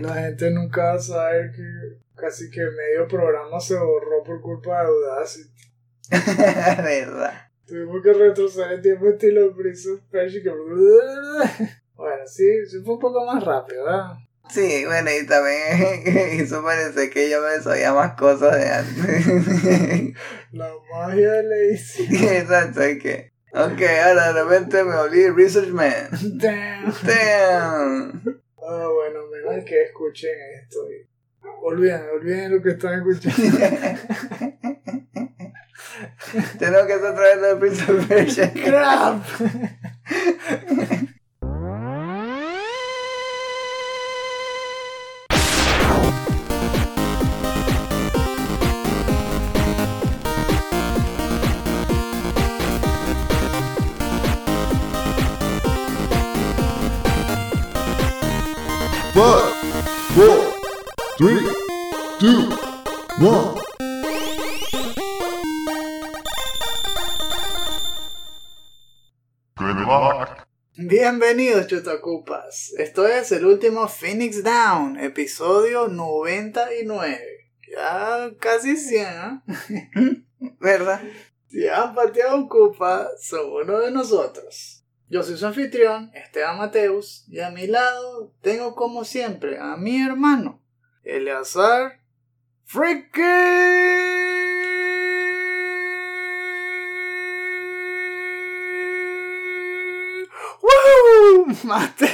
La gente nunca va a saber que casi que medio programa se borró por culpa de Audacity. ¿Verdad? Tuvimos que retroceder el tiempo estilo Prince of Persia que... Bueno, sí, sí fue un poco más rápido, ¿verdad? Sí, bueno, y también hizo parecer que yo me sabía más cosas de antes. La magia de Lazy. Exacto, es que. Ok, ahora de repente me volví Research Man. Damn. Damn. Ah, bueno, que escuchen esto. y Olviden, olviden lo que están escuchando. Tengo que estar trayendo el Prince of Persia. ¡Crap! two, one. Good luck. Bienvenidos, chutacupas. Esto es el último Phoenix Down, episodio 99. Ya casi 100, ¿eh? ¿Verdad? Si pateado un cupa, son uno de nosotros. Yo soy su anfitrión, Esteban Mateus, y a mi lado tengo como siempre a mi hermano, Eleazar Freaky. ¡Woo! Mateus.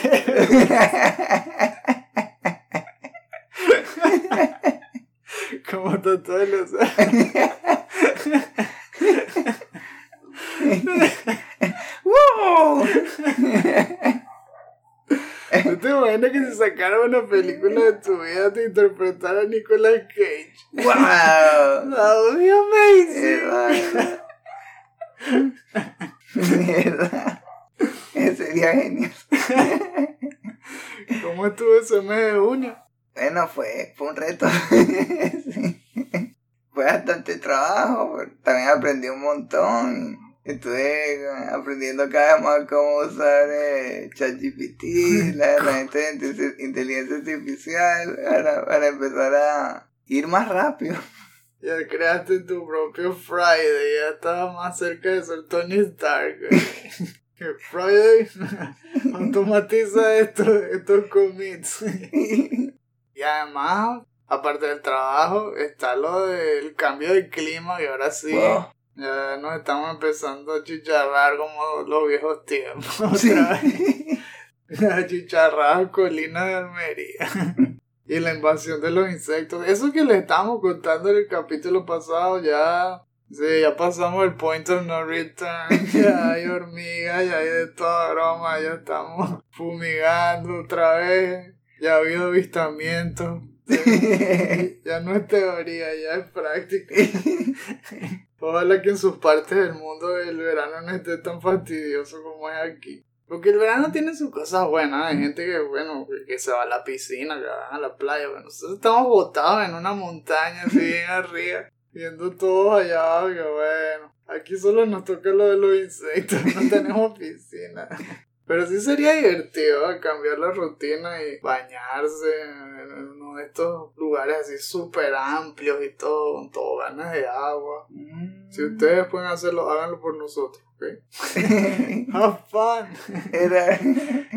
¿Cómo está todo ¿No te que se sacara una película de tu vida de interpretar a Nicolas Cage? ¡Wow! That would be amazing. Mierda. Ese sería genial. ¿Cómo estuvo ese mes de junio? Bueno, fue, fue un reto. Sí. Fue bastante trabajo, también aprendí un montón. Estuve aprendiendo cada vez más cómo usar eh, ChatGPT, la herramienta de inte- inteligencia artificial, para, para empezar a ir más rápido. Ya creaste tu propio Friday, ya estaba más cerca de ser Tony Stark. Que Friday automatiza esto, estos commits. Y además, aparte del trabajo, está lo del cambio de clima y ahora sí. Wow. Ya nos estamos empezando a chicharrar como los viejos tiempos. Sí. Otra vez. A chicharrar colinas de Almería. y la invasión de los insectos. Eso que le estábamos contando en el capítulo pasado ya. Sí, ya pasamos el point of no return. Ya hay hormigas, ya hay de toda broma. Ya estamos fumigando otra vez. Ya ha habido avistamientos. Ya no es teoría, ya es práctica. Ojalá que en sus partes del mundo el verano no esté tan fastidioso como es aquí. Porque el verano tiene sus cosas buenas. Hay gente que, bueno, que- se va a la piscina, que van a la playa. Bueno, nosotros estamos botados en una montaña así bien arriba, viendo todos allá. Que bueno, aquí solo nos toca lo de los insectos, no tenemos piscina. Pero sí sería divertido cambiar la rutina y bañarse en uno de estos lugares así súper amplios y todo, con todo ganas de agua. Si ustedes pueden hacerlo, háganlo por nosotros, ¿ok? Have fun. Era...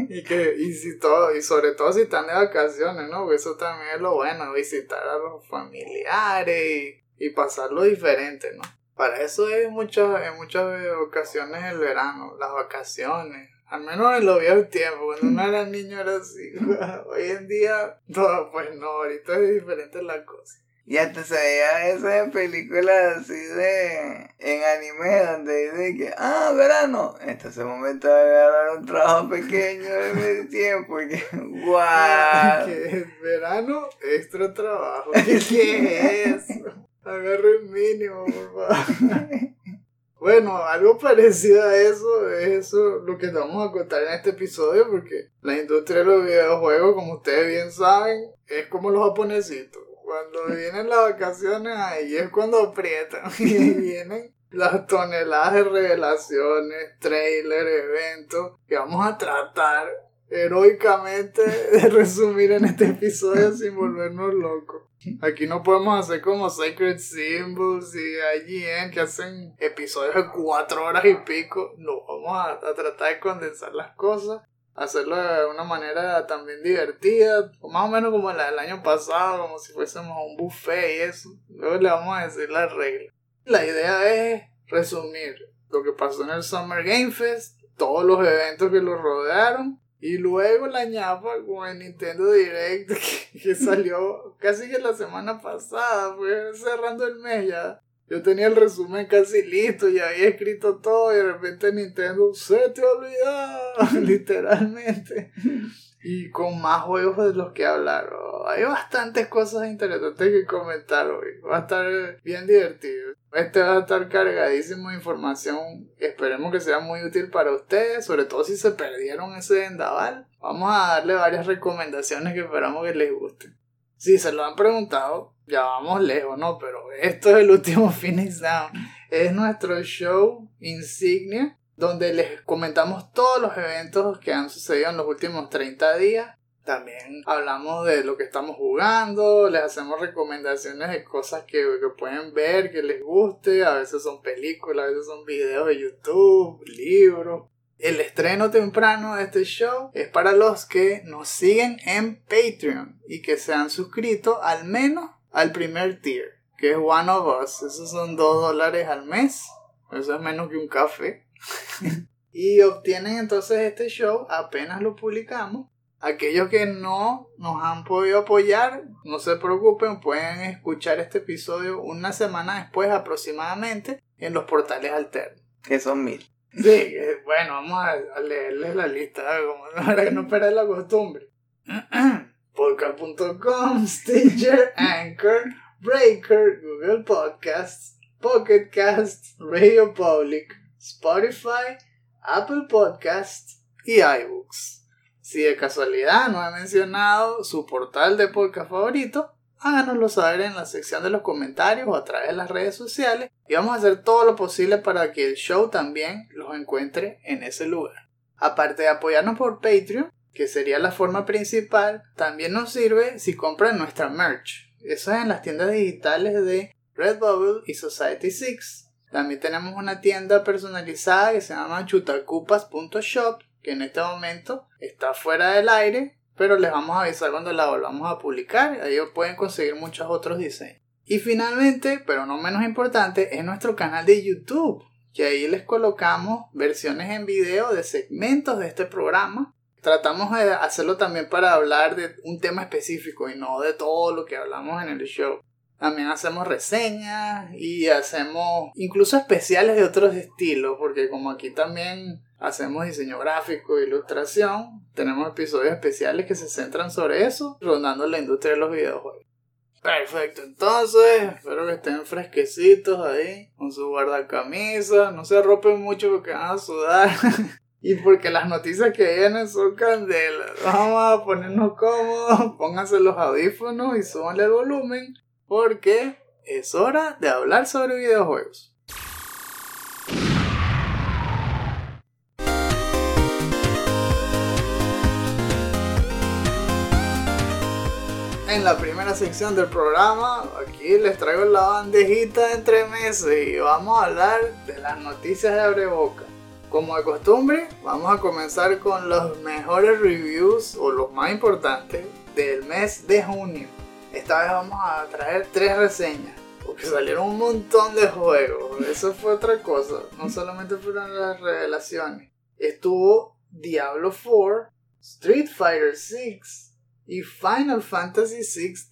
Y que, y si todo, y sobre todo si están de vacaciones, ¿no? Porque eso también es lo bueno, visitar a los familiares y, y pasarlo diferente, ¿no? Para eso es muchas, en muchas ocasiones el verano, las vacaciones. Al menos en los viejos tiempos, cuando uno era niño era así. Hoy en día, todo, pues no, ahorita es diferente la cosa. Y hasta se veía esas películas así de... En anime donde dice que... Ah, verano. Este es el momento de agarrar un trabajo pequeño de medio tiempo. Y que... ¡Guau! Que verano, extra trabajo. ¿Qué, qué es eso? Agarre el mínimo, por favor. Bueno, algo parecido a eso es eso lo que te vamos a contar en este episodio porque la industria de los videojuegos, como ustedes bien saben, es como los japonesitos. Cuando vienen las vacaciones, ahí es cuando aprietan y vienen las toneladas de revelaciones, trailers, eventos que vamos a tratar heroicamente de resumir en este episodio sin volvernos locos. Aquí no podemos hacer como Sacred Symbols y IGN que hacen episodios de cuatro horas y pico. No, vamos a, a tratar de condensar las cosas, hacerlo de una manera también divertida, más o menos como la del año pasado, como si fuésemos a un buffet y eso. Luego le vamos a decir las reglas. La idea es resumir lo que pasó en el Summer Game Fest, todos los eventos que lo rodearon y luego la ñapa con el Nintendo Direct que, que salió casi que la semana pasada, fue cerrando el mes ya. Yo tenía el resumen casi listo y había escrito todo y de repente Nintendo se te olvidó, literalmente. Y con más juegos de los que hablar. oh, Hay bastantes cosas interesantes que comentar hoy. Va a estar bien divertido. Este va a estar cargadísimo de información. Esperemos que sea muy útil para ustedes. Sobre todo si se perdieron ese vendaval. Vamos a darle varias recomendaciones que esperamos que les gusten. Si se lo han preguntado, ya vamos lejos, ¿no? Pero esto es el último Phoenix Down. Es nuestro show insignia donde les comentamos todos los eventos que han sucedido en los últimos 30 días. También hablamos de lo que estamos jugando, les hacemos recomendaciones de cosas que, que pueden ver, que les guste. A veces son películas, a veces son videos de YouTube, libros. El estreno temprano de este show es para los que nos siguen en Patreon y que se han suscrito al menos al primer tier, que es One of Us. Esos son 2 dólares al mes. Eso es menos que un café. y obtienen entonces este show apenas lo publicamos. Aquellos que no nos han podido apoyar, no se preocupen, pueden escuchar este episodio una semana después aproximadamente en los portales alternos. Que son mil. Sí, eh, bueno, vamos a, leerles la lista, para que no pierdan la costumbre. Podcast.com, Stitcher, Anchor, Breaker, Google Podcasts, Pocket Casts, Radio Public, Spotify, Apple Podcasts y iBooks. Si de casualidad no he mencionado su portal de podcast favorito, háganoslo saber en la sección de los comentarios o a través de las redes sociales y vamos a hacer todo lo posible para que el show también los encuentre en ese lugar. Aparte de apoyarnos por Patreon, que sería la forma principal, también nos sirve si compran nuestra merch. Eso es en las tiendas digitales de Redbubble y Society 6. También tenemos una tienda personalizada que se llama chutacupas.shop, que en este momento está fuera del aire, pero les vamos a avisar cuando la volvamos a publicar. Ahí pueden conseguir muchos otros diseños. Y finalmente, pero no menos importante, es nuestro canal de YouTube, que ahí les colocamos versiones en video de segmentos de este programa. Tratamos de hacerlo también para hablar de un tema específico y no de todo lo que hablamos en el show. También hacemos reseñas y hacemos incluso especiales de otros estilos, porque como aquí también hacemos diseño gráfico ilustración, tenemos episodios especiales que se centran sobre eso, rondando la industria de los videojuegos. Perfecto, entonces espero que estén fresquecitos ahí, con su guardacamisa, no se arropen mucho porque van a sudar. Y porque las noticias que vienen son candelas. Vamos a ponernos cómodos, pónganse los audífonos y súbanle el volumen porque es hora de hablar sobre videojuegos. En la primera sección del programa, aquí les traigo la bandejita entre meses y vamos a hablar de las noticias de Abreboca. Como de costumbre, vamos a comenzar con los mejores reviews o los más importantes del mes de junio. Esta vez vamos a traer tres reseñas, porque salieron un montón de juegos. Eso fue otra cosa, no solamente fueron las revelaciones. Estuvo Diablo 4, Street Fighter 6 y Final Fantasy 16.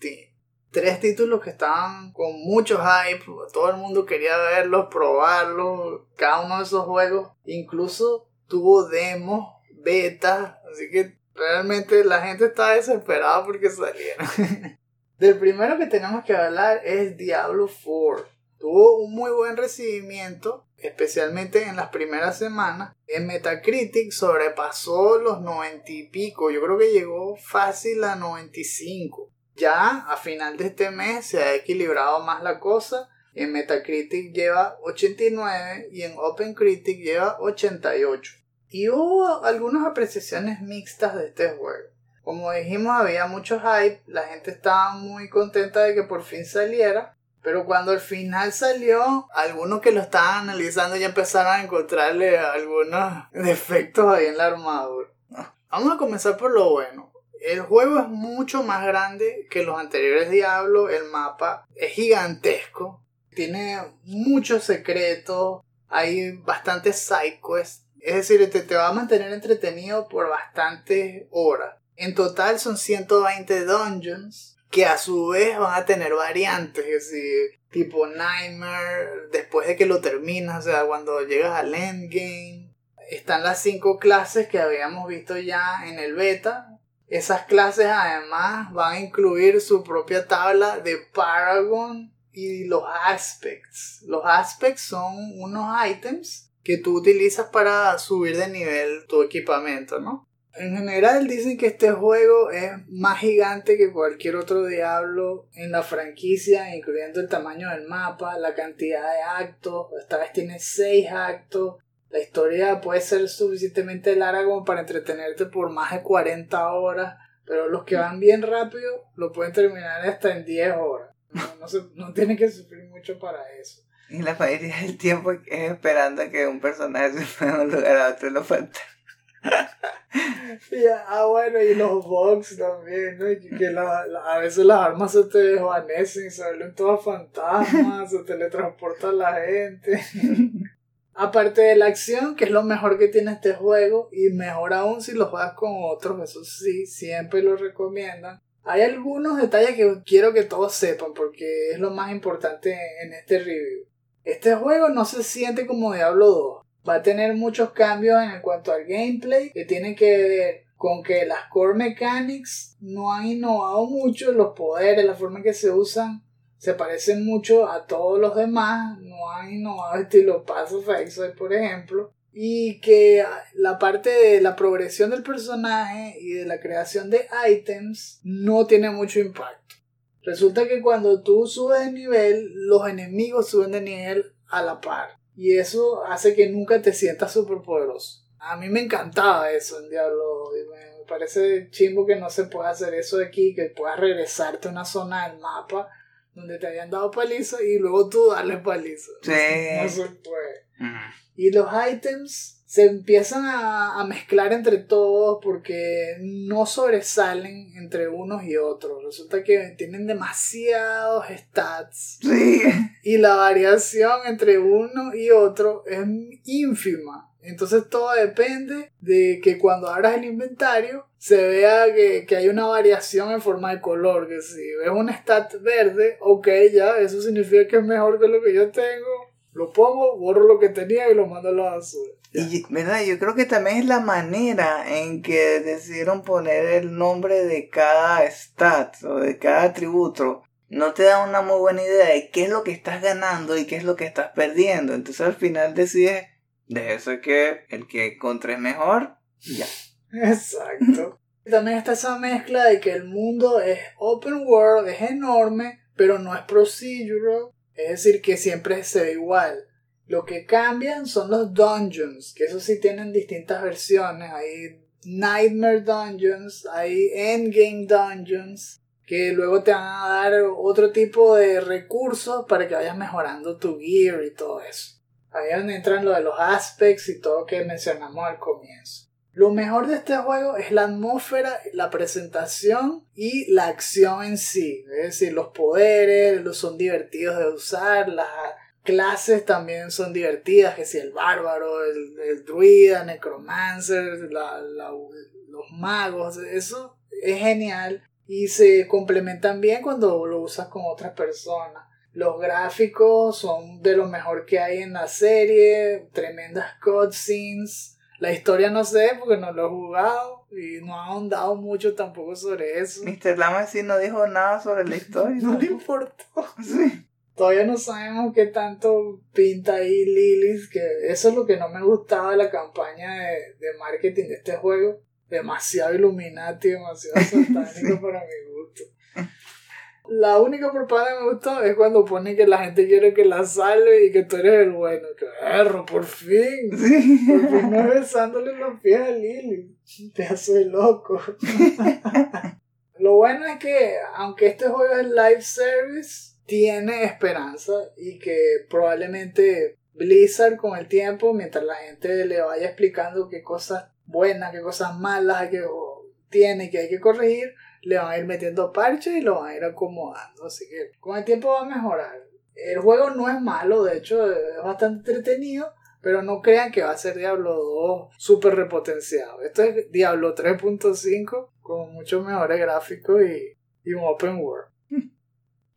Tres títulos que estaban con mucho hype, todo el mundo quería verlos, probarlos, cada uno de esos juegos. Incluso tuvo demos, betas, así que realmente la gente estaba desesperada porque salieran. Del primero que tenemos que hablar es Diablo 4. Tuvo un muy buen recibimiento, especialmente en las primeras semanas. En Metacritic sobrepasó los 90 y pico, yo creo que llegó fácil a 95. Ya a final de este mes se ha equilibrado más la cosa. En Metacritic lleva 89 y en OpenCritic lleva 88. Y hubo algunas apreciaciones mixtas de este juego. Como dijimos, había mucho hype, la gente estaba muy contenta de que por fin saliera, pero cuando al final salió, algunos que lo estaban analizando ya empezaron a encontrarle algunos defectos ahí en la armadura. Vamos a comenzar por lo bueno. El juego es mucho más grande que los anteriores Diablo, el mapa es gigantesco, tiene muchos secretos, hay bastantes side quests, es decir, te, te va a mantener entretenido por bastantes horas. En total son 120 dungeons que a su vez van a tener variantes, es tipo Nightmare, después de que lo terminas, o sea, cuando llegas al endgame. Están las cinco clases que habíamos visto ya en el beta. Esas clases además van a incluir su propia tabla de Paragon y los aspects. Los aspects son unos items que tú utilizas para subir de nivel tu equipamiento, ¿no? En general dicen que este juego es más gigante que cualquier otro Diablo en la franquicia, incluyendo el tamaño del mapa, la cantidad de actos. Esta vez tiene 6 actos. La historia puede ser suficientemente larga como para entretenerte por más de 40 horas, pero los que van bien rápido lo pueden terminar hasta en 10 horas. No, no, tienen que sufrir mucho para eso. Y la mayoría del tiempo es esperando a que un personaje se mueva de un lugar a otro y lo falta. ah, bueno, y los bugs también, ¿no? Que, a veces las armas se te desvanecen, se vuelven todas fantasmas, se teletransporta la gente. Aparte de la acción, que es lo mejor que tiene este juego, y mejor aún si lo juegas con otros, eso sí, siempre lo recomiendan. Hay algunos detalles que quiero que todos sepan, porque es lo más importante en este review. Este juego no se siente como Diablo 2 va a tener muchos cambios en cuanto al gameplay que tienen que ver con que las core mechanics no han innovado mucho, los poderes, la forma en que se usan se parecen mucho a todos los demás, no han innovado estilo Pass of por ejemplo, y que la parte de la progresión del personaje y de la creación de items no tiene mucho impacto. Resulta que cuando tú subes de nivel, los enemigos suben de nivel a la par. Y eso hace que nunca te sientas súper poderoso. A mí me encantaba eso en Diablo. Me parece chimbo que no se pueda hacer eso aquí, que puedas regresarte a una zona del mapa donde te habían dado paliza y luego tú darle paliza. Sí. No, se puede. Y los ítems se empiezan a, mezclar entre todos porque no sobresalen entre unos y otros. Resulta que tienen demasiados stats. Sí. Y la variación entre uno y otro es ínfima. Entonces todo depende de que cuando abras el inventario se vea que, que, hay una variación en forma de color. Que si ves un stat verde, ok, ya, eso significa que es mejor que lo que yo tengo. Lo pongo, borro lo que tenía y lo mando a la basura. Y, ¿verdad? Yo creo que también es la manera en que decidieron poner el nombre de cada stat o de cada atributo. No te da una muy buena idea de qué es lo que estás ganando y qué es lo que estás perdiendo. Entonces al final decides, de eso es que el que encontres mejor, ya. Exacto. también está esa mezcla de que el mundo es open world, es enorme, pero no es procedural. Es decir, que siempre se ve igual. Lo que cambian son los dungeons, que eso sí tienen distintas versiones. Hay Nightmare Dungeons, hay Endgame Dungeons, que luego te van a dar otro tipo de recursos para que vayas mejorando tu gear y todo eso. Ahí es donde entran lo de los aspects y todo que mencionamos al comienzo. Lo mejor de este juego es la atmósfera, la presentación y la acción en sí. Es decir, los poderes los son divertidos de usar, las clases también son divertidas, que si el bárbaro, el, druida, necromancer, los magos, eso es genial y se complementan bien cuando lo usas con otras personas. Los gráficos son de lo mejor que hay en la serie, tremendas cutscenes. La historia no sé porque no lo he jugado y no ha ahondado mucho tampoco sobre eso. Mr. Lama sí no dijo nada sobre la historia. no le importó. Sí. Todavía no sabemos qué tanto pinta ahí Lilith, que eso es lo que no me gustaba de la campaña de, de marketing de este juego. Demasiado Illuminati, demasiado satánico para mi gusto. La única propaganda que me gustó es cuando pone que la gente quiere que la salve y que tú eres el bueno. Que perro, por fin. Sí. Por fin no es besándole los pies a Lily. Pedazo de loco. Lo bueno es que, aunque este juego es live service, tiene esperanza y que probablemente Blizzard con el tiempo, mientras la gente le vaya explicando qué cosas buenas, qué cosas malas hay que, tiene que hay que corregir, le van a ir metiendo parches y lo van a ir acomodando. Así que con el tiempo va a mejorar. El juego no es malo, de hecho es bastante entretenido, pero no crean que va a ser Diablo 2 súper repotenciado. Esto es Diablo 3.5 con muchos mejores gráficos y, y un open world.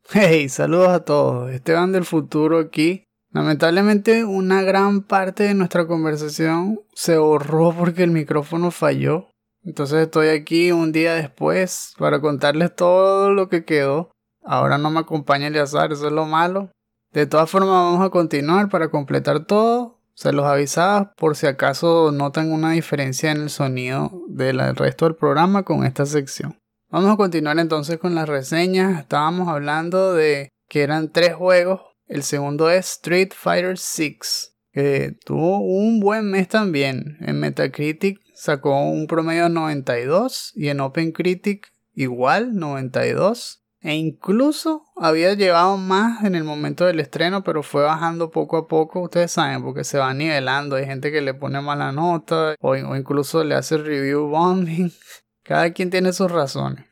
Hey, saludos a todos. Esteban del futuro aquí. Lamentablemente una gran parte de nuestra conversación se borró porque el micrófono falló. Entonces estoy aquí un día después para contarles todo lo que quedó. Ahora no me acompaña Eleazar, eso es lo malo. De todas formas vamos a continuar para completar todo. Se los avisaba por si acaso notan una diferencia en el sonido del resto del programa con esta sección. Vamos a continuar entonces con las reseñas. Estábamos hablando de que eran tres juegos. El segundo es Street Fighter VI, que tuvo un buen mes también. En Metacritic sacó un promedio 92 y en OpenCritic igual 92. E incluso había llevado más en el momento del estreno, pero fue bajando poco a poco, ustedes saben, porque se va nivelando. Hay gente que le pone mala nota o incluso le hace review bombing. Cada quien tiene sus razones.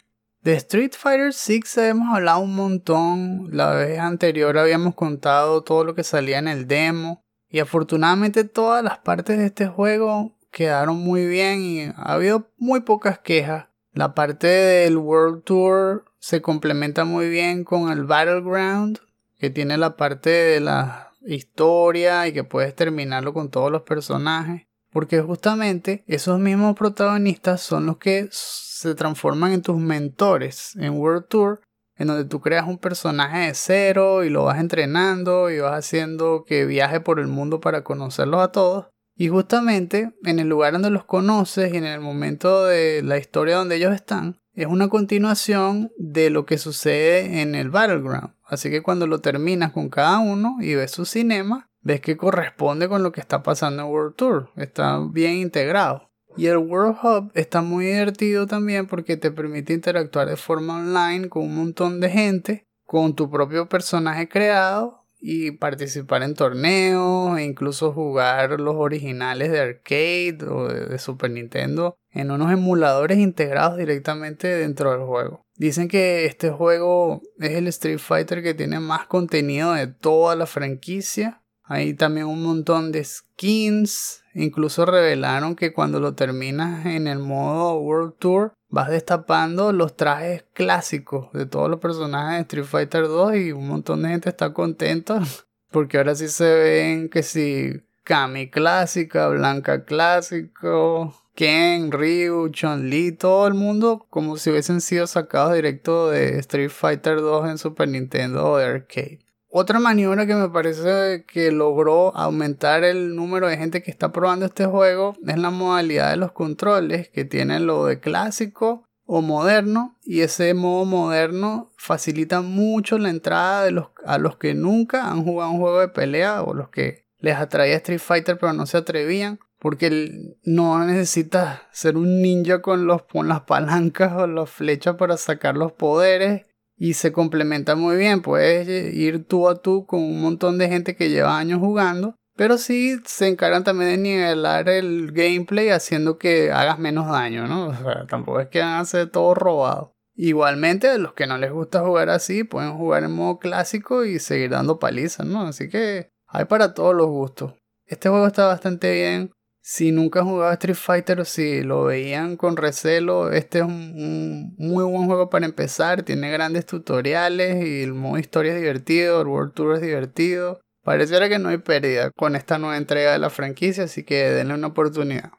De Street Fighter VI hemos hablado un montón. La vez anterior habíamos contado todo lo que salía en el demo. Y afortunadamente todas las partes de este juego quedaron muy bien y ha habido muy pocas quejas. La parte del World Tour se complementa muy bien con el Battleground, que tiene la parte de la historia y que puedes terminarlo con todos los personajes. Porque justamente esos mismos protagonistas son los que se transforman en tus mentores en World Tour, en donde tú creas un personaje de cero y lo vas entrenando y vas haciendo que viaje por el mundo para conocerlos a todos. Y justamente en el lugar donde los conoces y en el momento de la historia donde ellos están, es una continuación de lo que sucede en el Battleground. Así que cuando lo terminas con cada uno y ves su cinema, ves que corresponde con lo que está pasando en World Tour. Está bien integrado. Y el World Hub está muy divertido también porque te permite interactuar de forma online con un montón de gente, con tu propio personaje creado y participar en torneos e incluso jugar los originales de arcade o de, Super Nintendo en unos emuladores integrados directamente dentro del juego. Dicen que este juego es el Street Fighter que tiene más contenido de toda la franquicia. Hay también un montón de skins. Incluso revelaron que cuando lo terminas en el modo World Tour vas destapando los trajes clásicos de todos los personajes de Street Fighter 2 y un montón de gente está contenta porque ahora sí se ven que si Kami clásica, Blanca clásico, Ken, Ryu, Chun-Li, todo el mundo como si hubiesen sido sacados directo de Street Fighter 2 en Super Nintendo o de arcade. Otra maniobra que me parece que logró aumentar el número de gente que está probando este juego es la modalidad de los controles que tienen lo de clásico o moderno y ese modo moderno facilita mucho la entrada de los, a los que nunca han jugado un juego de pelea o los que les atraía Street Fighter pero no se atrevían porque no necesitas ser un ninja con, los, con las palancas o las flechas para sacar los poderes y se complementa muy bien. Puedes ir tú a tú con un montón de gente que lleva años jugando. Pero sí se encargan también de nivelar el gameplay haciendo que hagas menos daño, ¿no? O sea, tampoco es que van a hacer todo robado. Igualmente, a los que no les gusta jugar así, pueden jugar en modo clásico y seguir dando palizas, ¿no? Así que hay para todos los gustos. Este juego está bastante bien. Si nunca han jugado Street Fighter o si lo veían con recelo, este es un, un, muy buen juego para empezar. Tiene grandes tutoriales y el modo historia es divertido, el World Tour es divertido. Pareciera que no hay pérdida con esta nueva entrega de la franquicia, así que denle una oportunidad.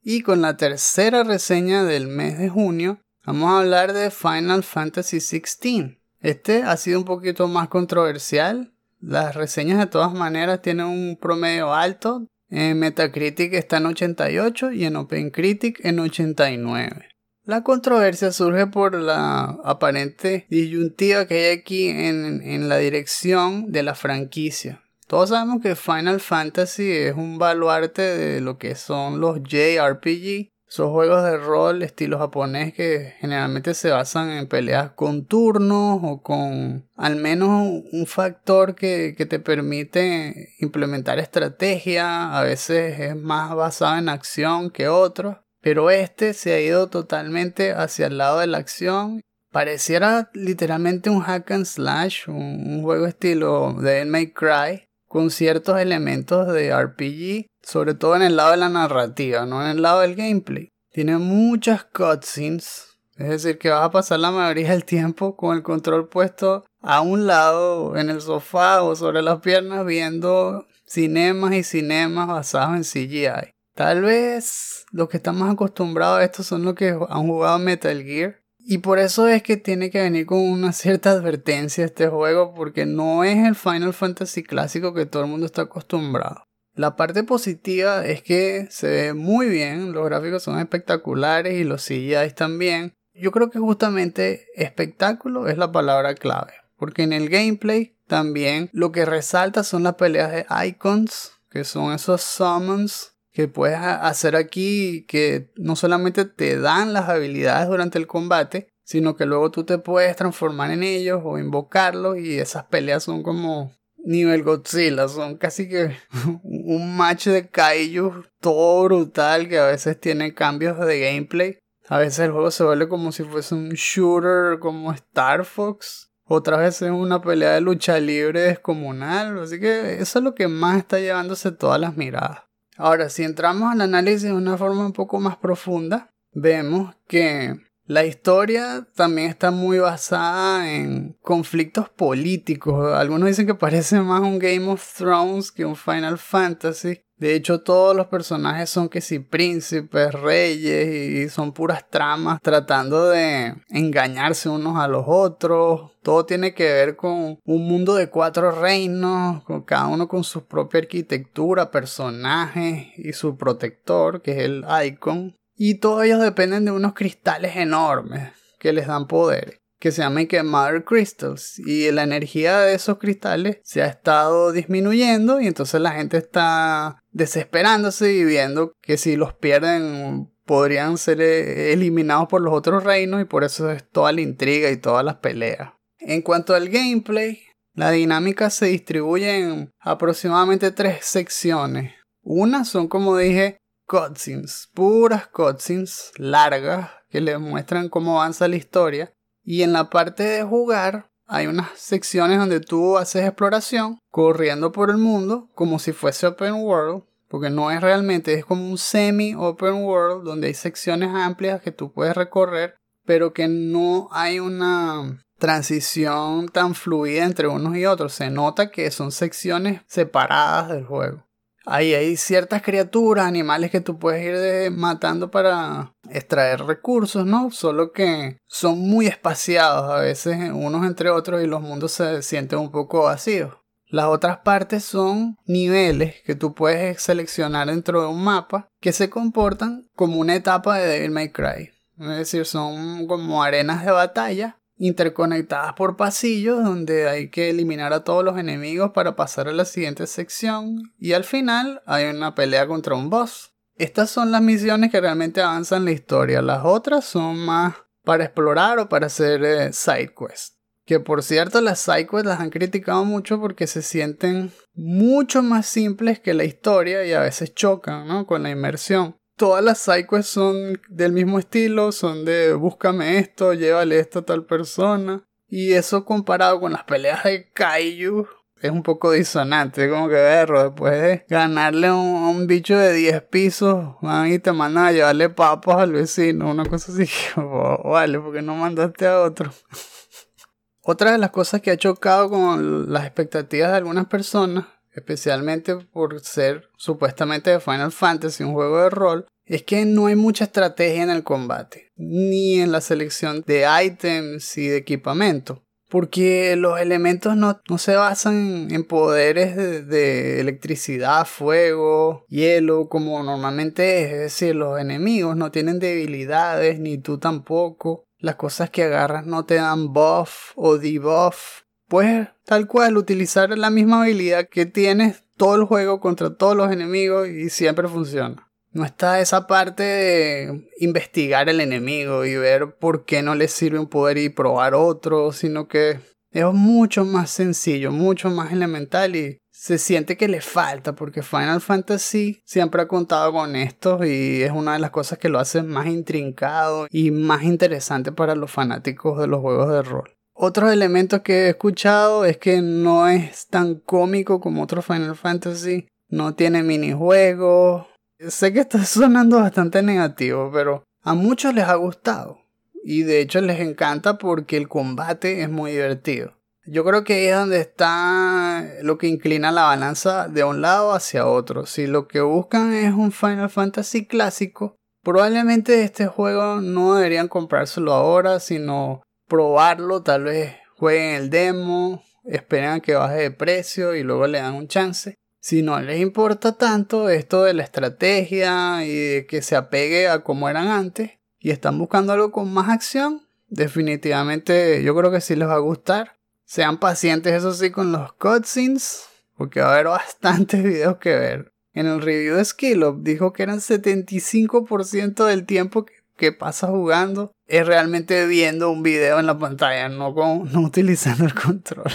Y con la tercera reseña del mes de junio, vamos a hablar de Final Fantasy XVI. Este ha sido un poquito más controversial. Las reseñas de todas maneras tienen un promedio alto, en Metacritic está en 88 y en OpenCritic en 89. La controversia surge por la aparente disyuntiva que hay aquí en, en la dirección de la franquicia. Todos sabemos que Final Fantasy es un baluarte de lo que son los JRPG. Son juegos de rol estilo japonés que generalmente se basan en peleas con turnos o con al menos un factor que, que te permite implementar estrategia. A veces es más basado en acción que otros. Pero este se ha ido totalmente hacia el lado de la acción. Pareciera literalmente un hack and slash, un, juego estilo de May Cry, con ciertos elementos de RPG, sobre todo en el lado de la narrativa, no en el lado del gameplay. Tiene muchas cutscenes, es decir, que vas a pasar la mayoría del tiempo con el control puesto a un lado, en el sofá o sobre las piernas, viendo cinemas y cinemas basados en CGI. Tal vez los que están más acostumbrados a esto son los que han jugado Metal Gear. Y por eso es que tiene que venir con una cierta advertencia este juego, porque no es el Final Fantasy clásico que todo el mundo está acostumbrado. La parte positiva es que se ve muy bien, los gráficos son espectaculares y los CGI también. Yo creo que justamente espectáculo es la palabra clave, porque en el gameplay también lo que resalta son las peleas de icons, que son esos summons que puedes hacer aquí que no solamente te dan las habilidades durante el combate, sino que luego tú te puedes transformar en ellos o invocarlos y esas peleas son como nivel Godzilla, son casi que un match de kaiju todo brutal que a veces tiene cambios de gameplay. A veces el juego se vuelve como si fuese un shooter como Star Fox. Otras veces es una pelea de lucha libre descomunal. Así que eso es lo que más está llevándose todas las miradas. Ahora, si entramos al análisis de una forma un poco más profunda, vemos que la historia también está muy basada en conflictos políticos. Algunos dicen que parece más un Game of Thrones que un Final Fantasy. De hecho, todos los personajes son que si príncipes, reyes y son puras tramas tratando de engañarse unos a los otros. Todo tiene que ver con un mundo de cuatro reinos, con cada uno con su propia arquitectura, personajes y su protector, que es el Icon. Y todos ellos dependen de unos cristales enormes que les dan poder que se llaman que Mother Crystals y la energía de esos cristales se ha estado disminuyendo y entonces la gente está desesperándose y viendo que si los pierden podrían ser eh, eliminados por los otros reinos y por eso es toda la intriga y todas las peleas. En cuanto al gameplay, la dinámica se distribuye en aproximadamente tres secciones. Una son como dije cutscenes, puras cutscenes largas que les muestran cómo avanza la historia. Y en la parte de jugar hay unas secciones donde tú haces exploración corriendo por el mundo como si fuese open world. Porque no es realmente, es como un semi open world donde hay secciones amplias que tú puedes recorrer, pero que no hay una transición tan fluida entre unos y otros. Se nota que son secciones separadas del juego. Ahí hay ciertas criaturas, animales que tú puedes ir matando para extraer recursos, ¿no? Solo que son muy espaciados a veces unos entre otros y los mundos se sienten un poco vacíos. Las otras partes son niveles que tú puedes seleccionar dentro de un mapa que se comportan como una etapa de Devil May Cry. Es decir, son como arenas de batalla interconectadas por pasillos donde hay que eliminar a todos los enemigos para pasar a la siguiente sección y al final hay una pelea contra un boss. Estas son las misiones que realmente avanzan la historia, las otras son más para explorar o para hacer eh, side quests. Que por cierto las side quests las han criticado mucho porque se sienten mucho más simples que la historia y a veces chocan ¿no? con la inmersión todas las sidequests son del mismo estilo, son de búscame esto, llévale esto a tal persona. Y eso comparado con las peleas de Kaiju es un poco disonante, como que verlo, después de ganarle a un, bicho de 10 pisos, van y te mandan a llevarle papas al vecino, una cosa así vale, porque no mandaste a otro. Otra de las cosas que ha chocado con las expectativas de algunas personas especialmente por ser supuestamente de Final Fantasy, un juego de rol, es que no hay mucha estrategia en el combate, ni en la selección de ítems y de equipamiento. porque los elementos no, no se basan en poderes de, de, electricidad, fuego, hielo, como normalmente es. Es decir, los enemigos no tienen debilidades, ni tú tampoco. Las cosas que agarras no te dan buff o debuff. Pues tal cual, utilizar la misma habilidad que tienes todo el juego contra todos los enemigos y siempre funciona. No está esa parte de investigar el enemigo y ver por qué no le sirve un poder y probar otro, sino que es mucho más sencillo, mucho más elemental y se siente que le falta porque Final Fantasy siempre ha contado con esto y es una de las cosas que lo hace más intrincado y más interesante para los fanáticos de los juegos de rol. Otros elementos que he escuchado es que no es tan cómico como otros Final Fantasy, no tiene minijuegos, Sé que está sonando bastante negativo, pero a muchos les ha gustado. Y de hecho les encanta porque el combate es muy divertido. Yo creo que ahí es donde está lo que inclina la balanza de un lado hacia otro. Si lo que buscan es un Final Fantasy clásico, probablemente este juego no deberían comprárselo ahora, sino probarlo, tal vez jueguen el demo, esperen a que baje de precio y luego le dan un chance. Si no les importa tanto esto de la estrategia y de que se apegue a como eran antes y están buscando algo con más acción, definitivamente yo creo que sí les va a gustar. Sean pacientes, eso sí, con los cutscenes, porque va a haber bastantes videos que ver. En el review de Skill dijo que eran 75% del tiempo que, pasa jugando es realmente viendo un video en la pantalla, no, con, no utilizando el control.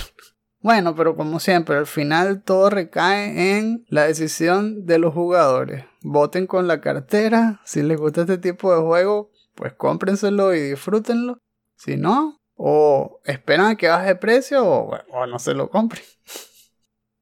Bueno, pero como siempre, al final todo recae en la decisión de los jugadores. Voten con la cartera. Si les gusta este tipo de juego, pues cómprenselo y disfrútenlo. Si no, o esperan a que baje precio o, o no se lo compren.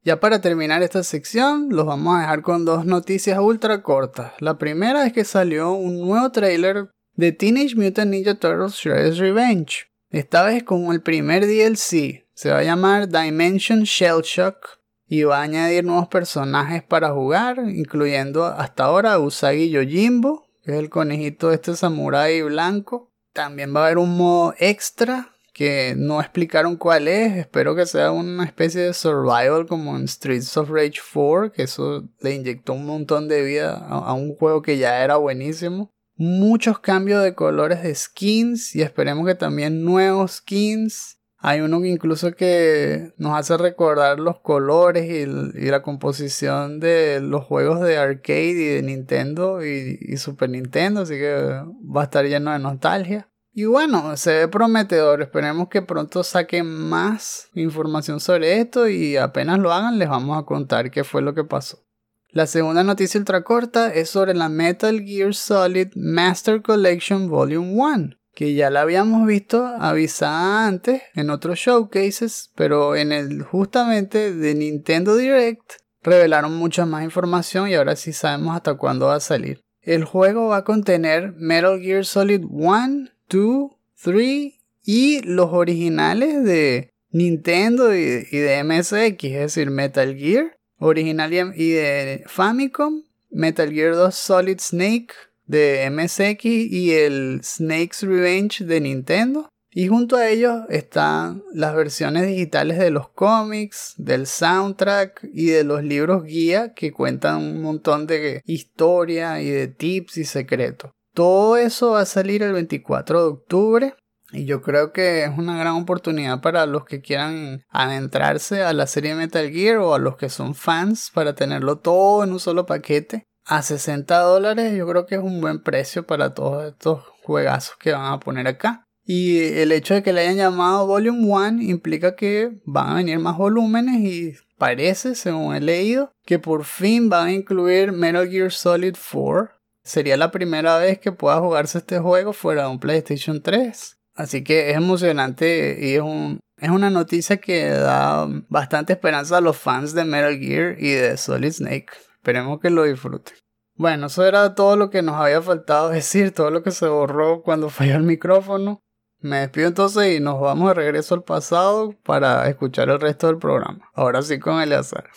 Ya para terminar esta sección, los vamos a dejar con dos noticias ultra cortas. La primera es que salió un nuevo trailer de Teenage Mutant Ninja Turtles Shredder's Revenge. Esta vez con el primer DLC, se va a llamar Dimension Shell Shock y va a añadir nuevos personajes para jugar, incluyendo hasta ahora Usagi Yojimbo, que es el conejito de este samurái blanco. También va a haber un modo extra que no explicaron cuál es. Espero que sea una especie de survival como en Streets of Rage 4, que eso le inyectó un montón de vida a, un juego que ya era buenísimo. Muchos cambios de colores de skins y esperemos que también nuevos skins hay uno que incluso que nos hace recordar los colores y, la composición de los juegos de arcade y de Nintendo y, Super Nintendo, así que va a estar lleno de nostalgia. Y bueno, se ve prometedor, esperemos que pronto saquen más información sobre esto y apenas lo hagan les vamos a contar qué fue lo que pasó. La segunda noticia ultra corta es sobre la Metal Gear Solid Master Collection Volume 1 que ya la habíamos visto avisada antes en otros showcases, pero en el justamente de Nintendo Direct revelaron mucha más información y ahora sí sabemos hasta cuándo va a salir. El juego va a contener Metal Gear Solid 1, 2, 3 y los originales de Nintendo y, de MSX, es decir, Metal Gear original y de Famicom, Metal Gear 2 Solid Snake, de MSX y el Snake's Revenge de Nintendo. Y junto a ellos están las versiones digitales de los cómics, del soundtrack y de los libros guía que cuentan un montón de historia y de tips y secretos. Todo eso va a salir el 24 de octubre y yo creo que es una gran oportunidad para los que quieran adentrarse a la serie Metal Gear o a los que son fans para tenerlo todo en un solo paquete a 60 dólares yo creo que es un buen precio para todos estos juegazos que van a poner acá. Y el hecho de que le hayan llamado Volume 1 implica que van a venir más volúmenes y parece, según he leído, que por fin van a incluir Metal Gear Solid 4. Sería la primera vez que pueda jugarse este juego fuera de un PlayStation 3. Así que es emocionante y es, un, es una noticia que da bastante esperanza a los fans de Metal Gear y de Solid Snake. Esperemos que lo disfruten. Bueno, eso era todo lo que nos había faltado decir, todo lo que se borró cuando falló el micrófono. Me despido entonces y nos vamos de regreso al pasado para escuchar el resto del programa. Ahora sí con Eleazar.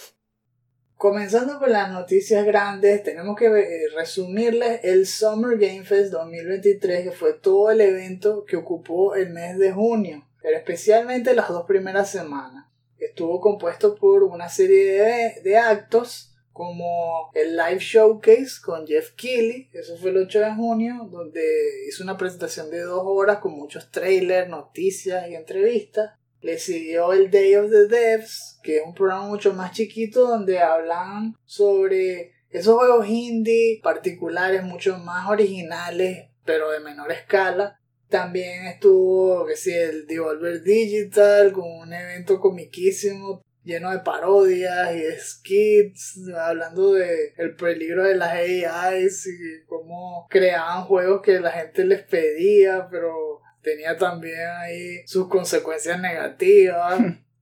Comenzando con las noticias grandes, tenemos que eh, resumirles el Summer Game Fest 2023, que fue todo el evento que ocupó el mes de junio. pero especialmente las dos primeras semanas. Estuvo compuesto por una serie de, de actos como el live showcase con Jeff Keighley, eso fue el 8 de junio, donde hizo una presentación de dos horas con muchos trailers, noticias y entrevistas. Le siguió el Day of the Devs, que es un programa mucho más chiquito donde hablan sobre esos juegos indie particulares, mucho más originales, pero de menor escala. También estuvo, que sí, el Devolver Digital con un evento comiquísimo lleno de parodias y skits hablando de el peligro de las AIs y cómo creaban juegos que la gente les pedía pero tenía también ahí sus consecuencias negativas.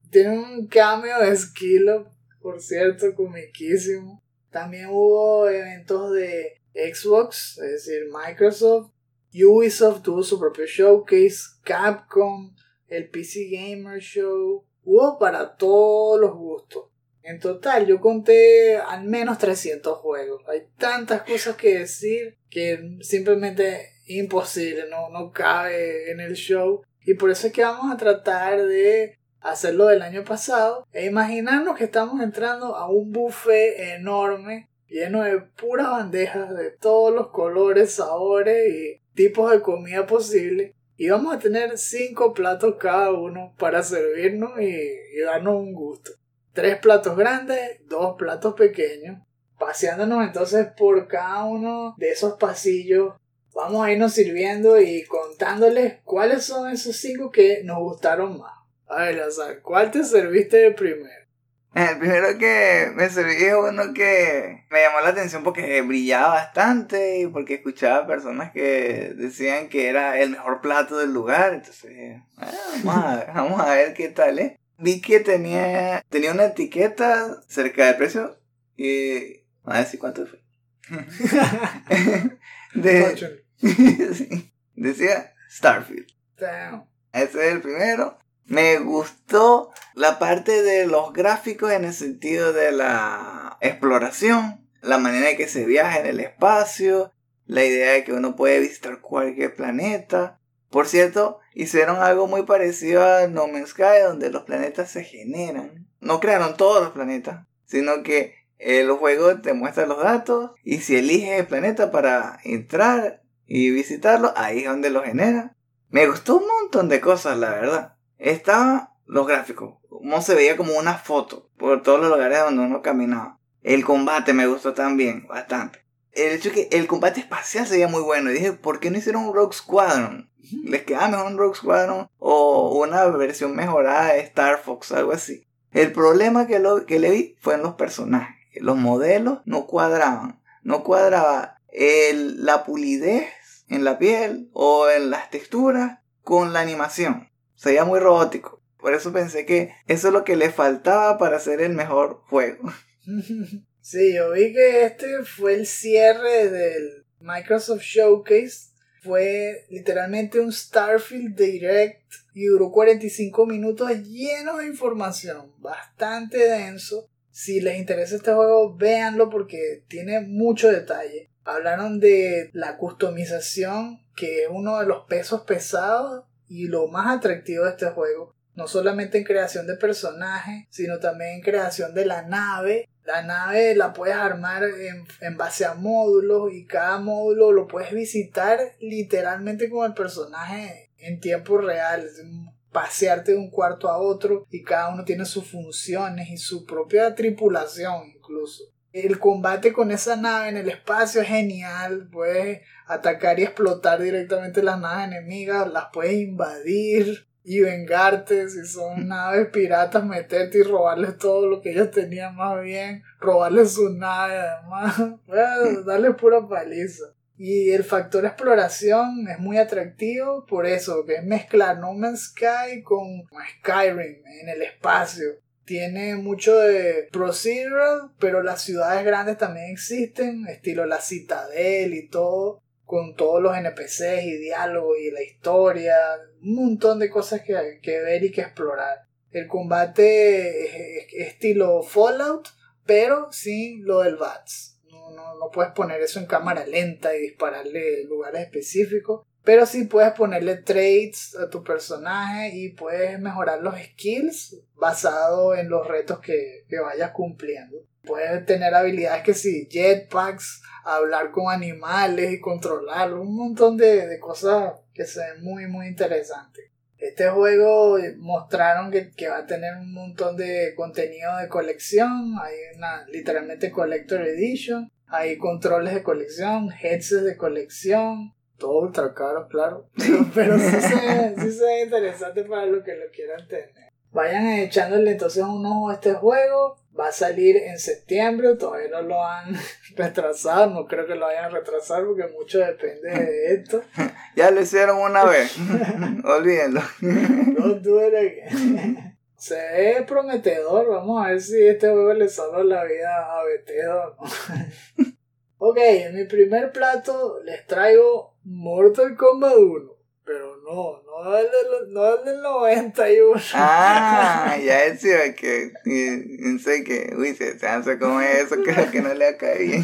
Tiene un cambio de Skilo por cierto comiquísimo. También hubo eventos de Xbox es decir Microsoft. Ubisoft tuvo su propio showcase Capcom el PC Gamer Show. Hubo para todos los gustos. En total, yo conté al menos 300 juegos. Hay tantas cosas que decir que simplemente imposible, no, no cabe en el show. Y por eso es que vamos a tratar de hacerlo del año pasado e imaginarnos que estamos entrando a un buffet enorme lleno de puras bandejas de todos los colores, sabores y tipos de comida posible y vamos a tener cinco platos cada uno para servirnos y, darnos un gusto. Tres platos grandes, dos platos pequeños. Paseándonos entonces por cada uno de esos pasillos. Vamos a irnos sirviendo y contándoles cuáles son esos cinco que nos gustaron más. A ver, Lazar, ¿cuál te serviste de primero? El primero que me serví es uno que me llamó la atención porque brillaba bastante y porque escuchaba personas que decían que era el mejor plato del lugar. Entonces, ah, vamos, a, vamos a ver qué tal, ¿eh? Vi que tenía, tenía una etiqueta cerca del precio y... A ver si cuánto fue. De, decía Starfield. Ese es el primero. Me gustó la parte de los gráficos en el sentido de la exploración, la manera en que se viaja en el espacio, la idea de que uno puede visitar cualquier planeta. Por cierto, hicieron algo muy parecido a No Man's Sky, donde los planetas se generan. No crearon todos los planetas, sino que el juego te muestra los datos y si eliges el planeta para entrar y visitarlo, ahí es donde lo genera. Me gustó un montón de cosas, la verdad. Estaban los gráficos, cómo se veía como una foto por todos los lugares donde uno caminaba. El combate me gustó también, bastante. El hecho que el combate espacial se veía muy bueno. Y dije, ¿por qué no hicieron un Rogue Squadron? Les queda mejor un Rogue Squadron o una versión mejorada de Star Fox, algo así. El problema que, lo, que le vi fue en los personajes. Los modelos no cuadraban. No cuadraba la pulidez en la piel o en las texturas con la animación. Se veía muy robótico. Por eso pensé que eso es lo que le faltaba para hacer el mejor juego. Sí, yo vi que este fue el cierre del Microsoft Showcase. Fue literalmente un Starfield Direct y duró 45 minutos lleno de información, bastante denso. Si les interesa este juego, véanlo porque tiene mucho detalle. Hablaron de la customización, que es uno de los pesos pesados y lo más atractivo de este juego, no solamente en creación de personajes, sino también en creación de la nave. La nave la puedes armar en, en base a módulos y cada módulo lo puedes visitar literalmente como el personaje en tiempo real pasearte de un cuarto a otro y cada uno tiene sus funciones y su propia tripulación incluso. El combate con esa nave en el espacio es genial, puedes atacar y explotar directamente las naves enemigas, las puedes invadir y vengarte si son naves piratas, meterte y robarles todo lo que ellos tenían más bien, robarles su nave además, darle pura paliza. Y el factor exploración es muy atractivo por eso, que es mezclar No Man's Sky con Skyrim en el espacio tiene mucho de procedural, pero las ciudades grandes también existen, estilo la citadel y todo, con todos los NPCs y diálogos y la historia, un montón de cosas que, que ver y que explorar. El combate es, estilo Fallout, pero sin lo del BATS. No, no, puedes poner eso en cámara lenta y dispararle lugares específicos Pero sí puedes ponerle traits a tu personaje y puedes mejorar los skills basado en los retos que, que vayas cumpliendo. Puedes tener habilidades que sí, jetpacks, hablar con animales y controlarlos, un montón de, de cosas que se ven muy muy interesantes. Este juego mostraron que, que, va a tener un montón de contenido de colección. Hay una literalmente Collector Edition. Hay controles de colección, headsets de colección. Todo ultra caro, claro. Pero, sí, se, sí se ve interesante para los que lo quieran tener. Vayan echándole entonces un ojo a este juego. Va a salir en septiembre. Todavía no lo han retrasado. No creo que lo vayan a retrasar porque mucho depende de esto. ya lo hicieron una vez. Olvídenlo. No do it again. Se ve prometedor. Vamos a ver si este juego le salva la vida a Bethesda. ¿no? ok, en mi primer plato les traigo Mortal Kombat 1. Pero no, no el del, no el del 91. Ah, ya decía que pensé que, uy, se, hace como eso, creo que no le ha caído.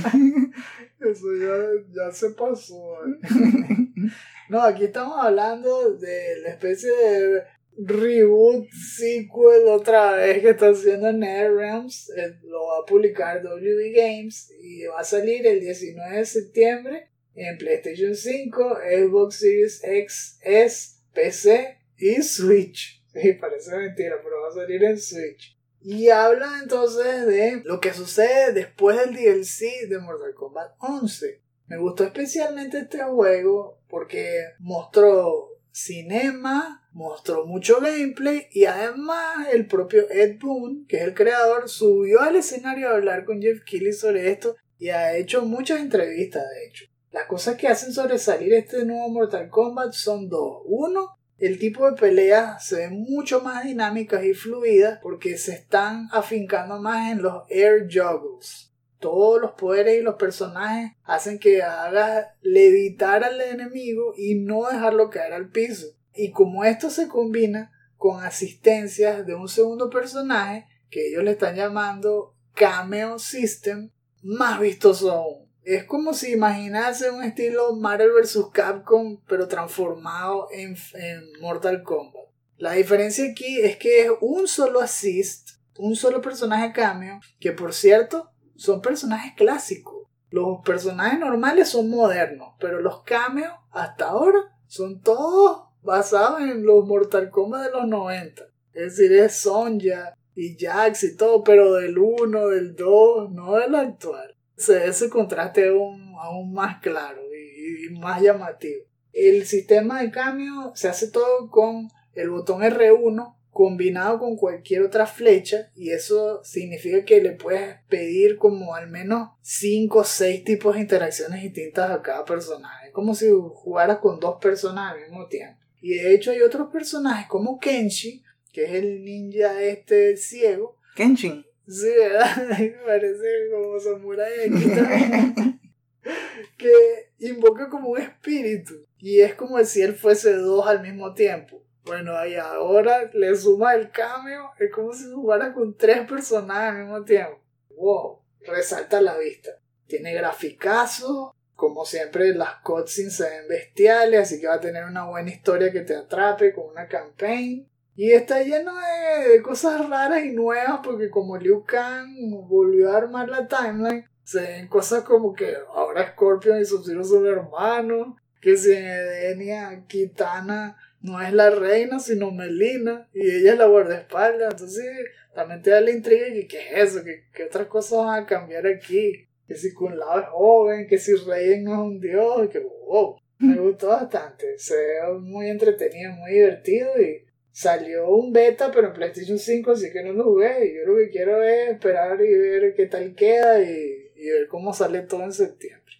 Eso ya, ya se pasó. ¿eh? No, aquí estamos hablando de la especie de reboot, sequel otra vez que está haciendo NetherRealms. Eh, Lo va a publicar WB Games y va a salir el 19 de septiembre en PlayStation 5, Xbox Series X, S, PC y Switch. Sí, parece mentira, pero va a salir en Switch. Y habla entonces de lo que sucede después del DLC de Mortal Kombat 11. Me gustó especialmente este juego porque mostró cinema, mostró mucho gameplay y además el propio Ed Boon, que es el creador, subió al escenario a hablar con Jeff Keighley sobre esto y ha hecho muchas entrevistas de hecho. Las cosas que hacen sobresalir este nuevo Mortal Kombat son dos. Uno, el tipo de peleas se ven mucho más dinámicas y fluidas porque se están afincando más en los air juggles. Todos los poderes y los personajes hacen que hagas levitar al enemigo y no dejarlo caer al piso. Y como esto se combina con asistencias de un segundo personaje que ellos le están llamando Cameo System, más vistoso aún. Es como si imaginase un estilo Marvel vs. Capcom, pero transformado en, en, Mortal Kombat. La diferencia aquí es que es un solo assist, un solo personaje cameo, que por cierto son personajes clásicos. Los personajes normales son modernos, pero los cameos hasta ahora son todos basados en los Mortal Kombat de los 90. Es decir, es Sonja y Jax y todo, pero del 1, del 2, no del actual se ese contraste aún, aún más claro y, más llamativo. El sistema de cambio se hace todo con el botón R1 combinado con cualquier otra flecha y eso significa que le puedes pedir como al menos 5 o 6 tipos de interacciones distintas a cada personaje. Es como si jugaras con dos personas al mismo tiempo. Y de hecho hay otros personajes como Kenshi, que es el ninja este ciego. Kenshin. Sí, ¿verdad? Parece como samurai aquí que invoca como un espíritu. Y es como si él fuese dos al mismo tiempo. Bueno, y ahora le suma el cameo. Es como si jugara con tres personajes al mismo tiempo. Wow, resalta la vista. Tiene graficazos. Como siempre, las cutscenes se ven bestiales. Así que va a tener una buena historia que te atrape con una campaign. Y está lleno de, cosas raras y nuevas porque como Liu Kang volvió a armar la timeline, se ven cosas como que ahora Scorpion y Sub-Zero son hermanos, que si en Edenia Kitana no es la reina sino Melina y ella es la guardaespaldas, entonces también te da la intriga de que qué es eso, que, que otras cosas van a cambiar aquí, que si Kun Lao es joven, que si Rey no es un dios, que wow, me gustó bastante, se ve muy entretenido, muy divertido y Salió un beta, pero en PlayStation 5, así que no lo jugué. Yo lo que quiero es esperar y ver qué tal queda y, y ver cómo sale todo en septiembre.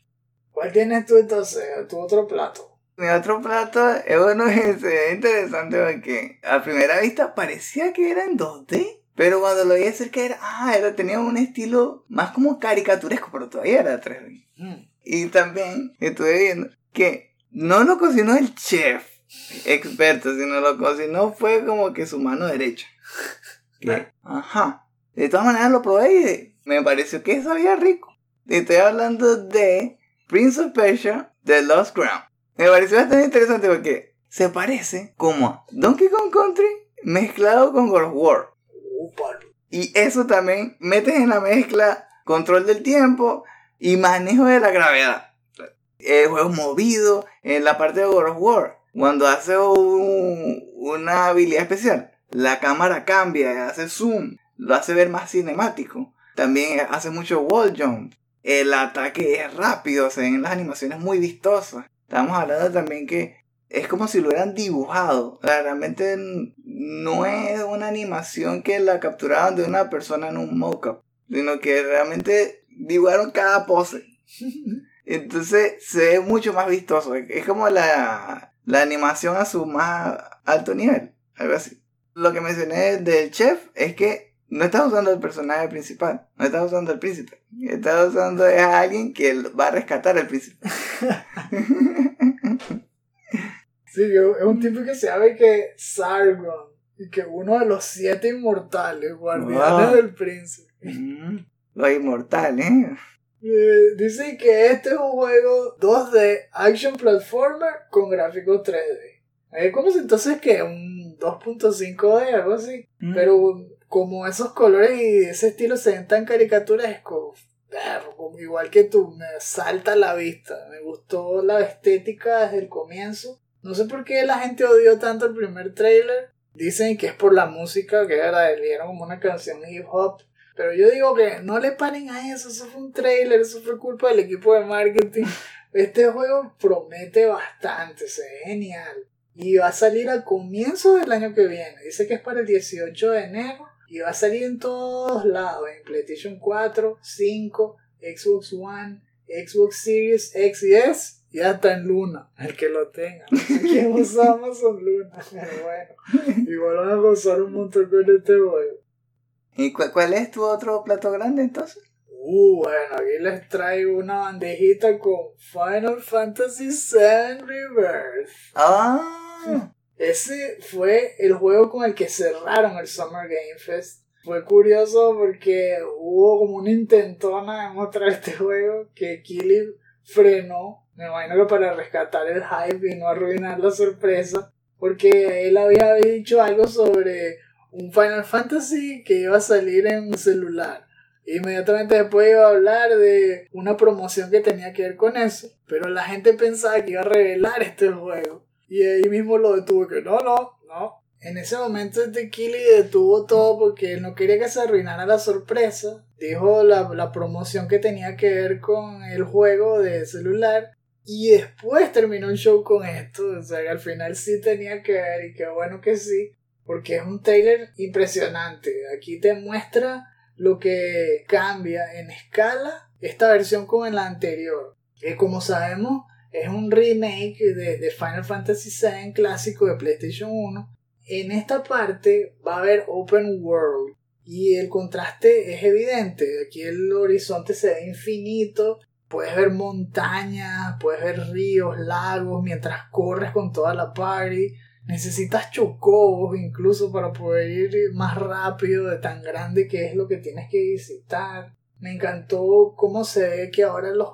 ¿Cuál tienes tú entonces, tu otro plato? Mi otro plato es bueno, es interesante porque a primera vista parecía que era en 2D. Pero cuando lo vi cerca era, ah, era, tenía un estilo más como caricaturesco, pero todavía era 3D. Mm. Y también estuve viendo que no lo cocinó el chef experto, sino lo cocinó fue como que su mano derecha. ¿Qué? Ajá. De todas maneras lo probé y me pareció que sabía rico. Estoy hablando de Prince of Persia, The Lost Crown. Me pareció bastante interesante porque se parece como a Donkey Kong Country mezclado con God of War. Y eso también metes en la mezcla control del tiempo y manejo de la gravedad. El juego movido en la parte de God of War. Cuando hace un- una habilidad especial, la cámara cambia, hace zoom, lo hace ver más cinemático. También hace mucho wall jump. El ataque es rápido, se ven las animaciones muy vistosas. Estamos hablando también que es como si lo hubieran dibujado. Realmente no es una animación que la capturaron de una persona en un mockup, sino que realmente dibujaron cada pose. Entonces se ve mucho más vistoso. Es como la, la animación a su más alto nivel. Algo así. Lo que mencioné del chef es que no estás usando el personaje principal. No estás usando al príncipe. Estás usando a alguien que va a rescatar al príncipe. Sí, es un tipo que se sabe que Sargon y que uno de los siete inmortales, guardianes Wow. del príncipe. Mm, Los inmortales. ¿eh? Eh, dice que este es un juego 2D action platformer con gráficos 3D. Es como si entonces que un 2.5D, algo así. Mm. Pero como esos colores y ese estilo se ven tan caricaturescos, igual que tú, me salta a la vista. Me gustó la estética desde el comienzo. No sé por qué la gente odió tanto el primer trailer. Dicen que es por la música, que era, eligieron como una canción hip hop. Pero yo digo que no le paren a eso, eso fue un trailer, eso fue culpa del equipo de marketing. Este juego promete bastante, se ve genial. Y va a salir al comienzo del año que viene. Dice que es para el 18 de enero. Y va a salir en todos lados. En PlayStation 4, 5, Xbox One, Xbox Series X y S. Y hasta en Luna. El que lo tenga. Sé quién usa Amazon Luna. Pero bueno. Igual van a gozar un montón con este juego. ¿Y cu- cuál es tu otro plato grande entonces? Uh, bueno, aquí les traigo una bandejita con Final Fantasy VII Rebirth. Ah, Ese fue el juego con el que cerraron el Summer Game Fest. Fue curioso porque hubo como una intentona de mostrar este juego que Killy frenó, me imagino que para rescatar el hype y no arruinar la sorpresa, porque él había dicho algo sobre un Final Fantasy que iba a salir en celular. Inmediatamente después iba a hablar de una promoción que tenía que ver con eso, pero la gente pensaba que iba a revelar este juego. Y ahí mismo lo detuvo, que no, no, no. En ese momento este Killy detuvo todo porque él no quería que se arruinara la sorpresa. Dijo la, la promoción que tenía que ver con el juego de celular. Y después terminó el show con esto. O sea que al final sí tenía que ver y qué bueno que sí. Porque es un trailer impresionante. Aquí te muestra lo que cambia en escala esta versión con la anterior. Que como sabemos es un remake de, de Final Fantasy VII clásico de PlayStation 1. En esta parte va a haber open world y el contraste es evidente. Aquí el horizonte se ve infinito. Puedes ver montañas, puedes ver ríos, lagos mientras corres con toda la party. Necesitas chocobos incluso para poder ir más rápido de tan grande que es lo que tienes que visitar. Me encantó cómo se ve que ahora los,